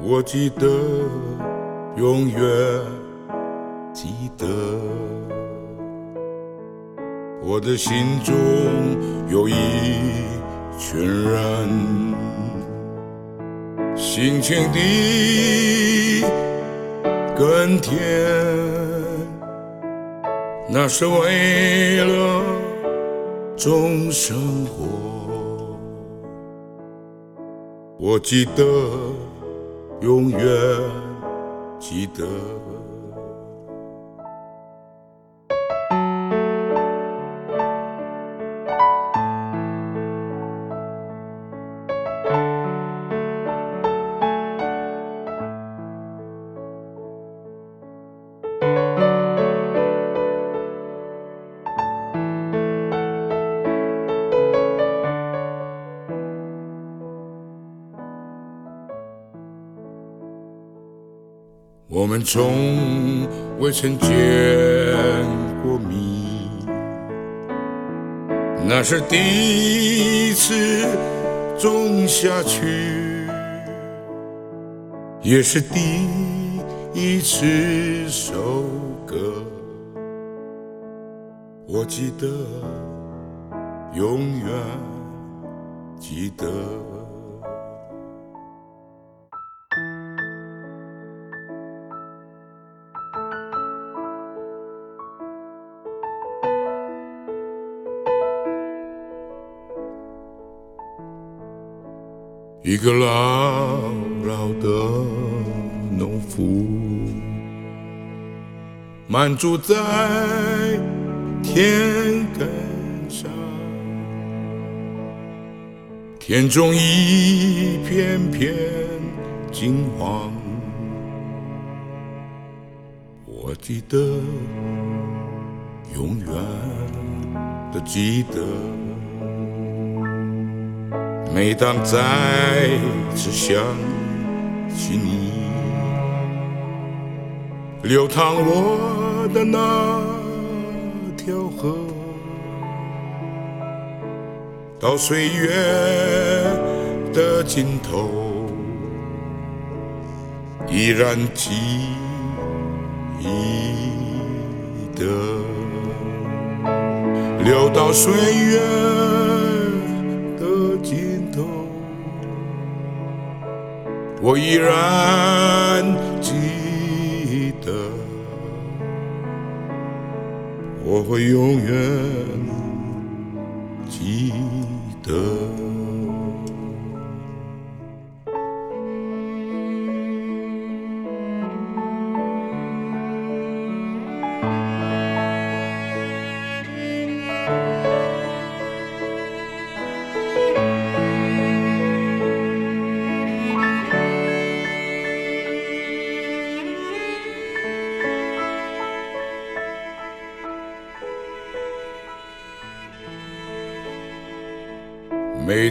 我记得，永远记得。我的心中有一群人，辛勤地耕田，那是为了种生活。我记得，永远记得。从未曾见过面，那是第一次种下去，也是第一次收割。我记得，永远记得。一个老老的农夫，满住在田埂上，田中一片片金黄。我记得，永远的记得。每当再次想起你，流淌我的那条河，到岁月的尽头，依然记得，流到岁月我依然记得，我会永远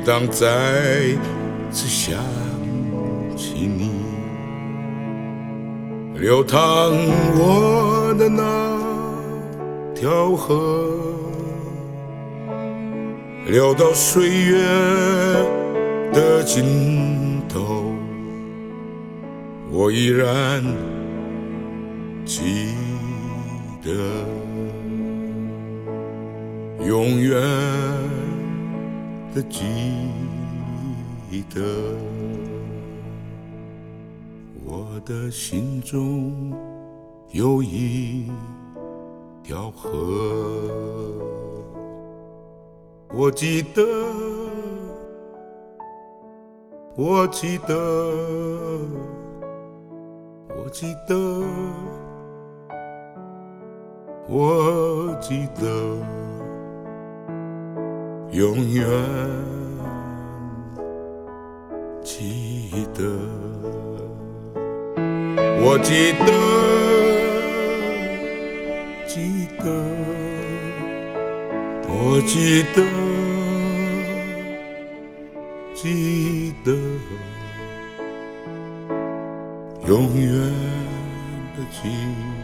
当再次想起你，流淌我的那条河，流到岁月的尽头，我依然记得，永远。的记得，我的心中有一条河，我记得，我记得，我记得，我记得。永远记得，我记得，记得，我记得，记得，永远的记得。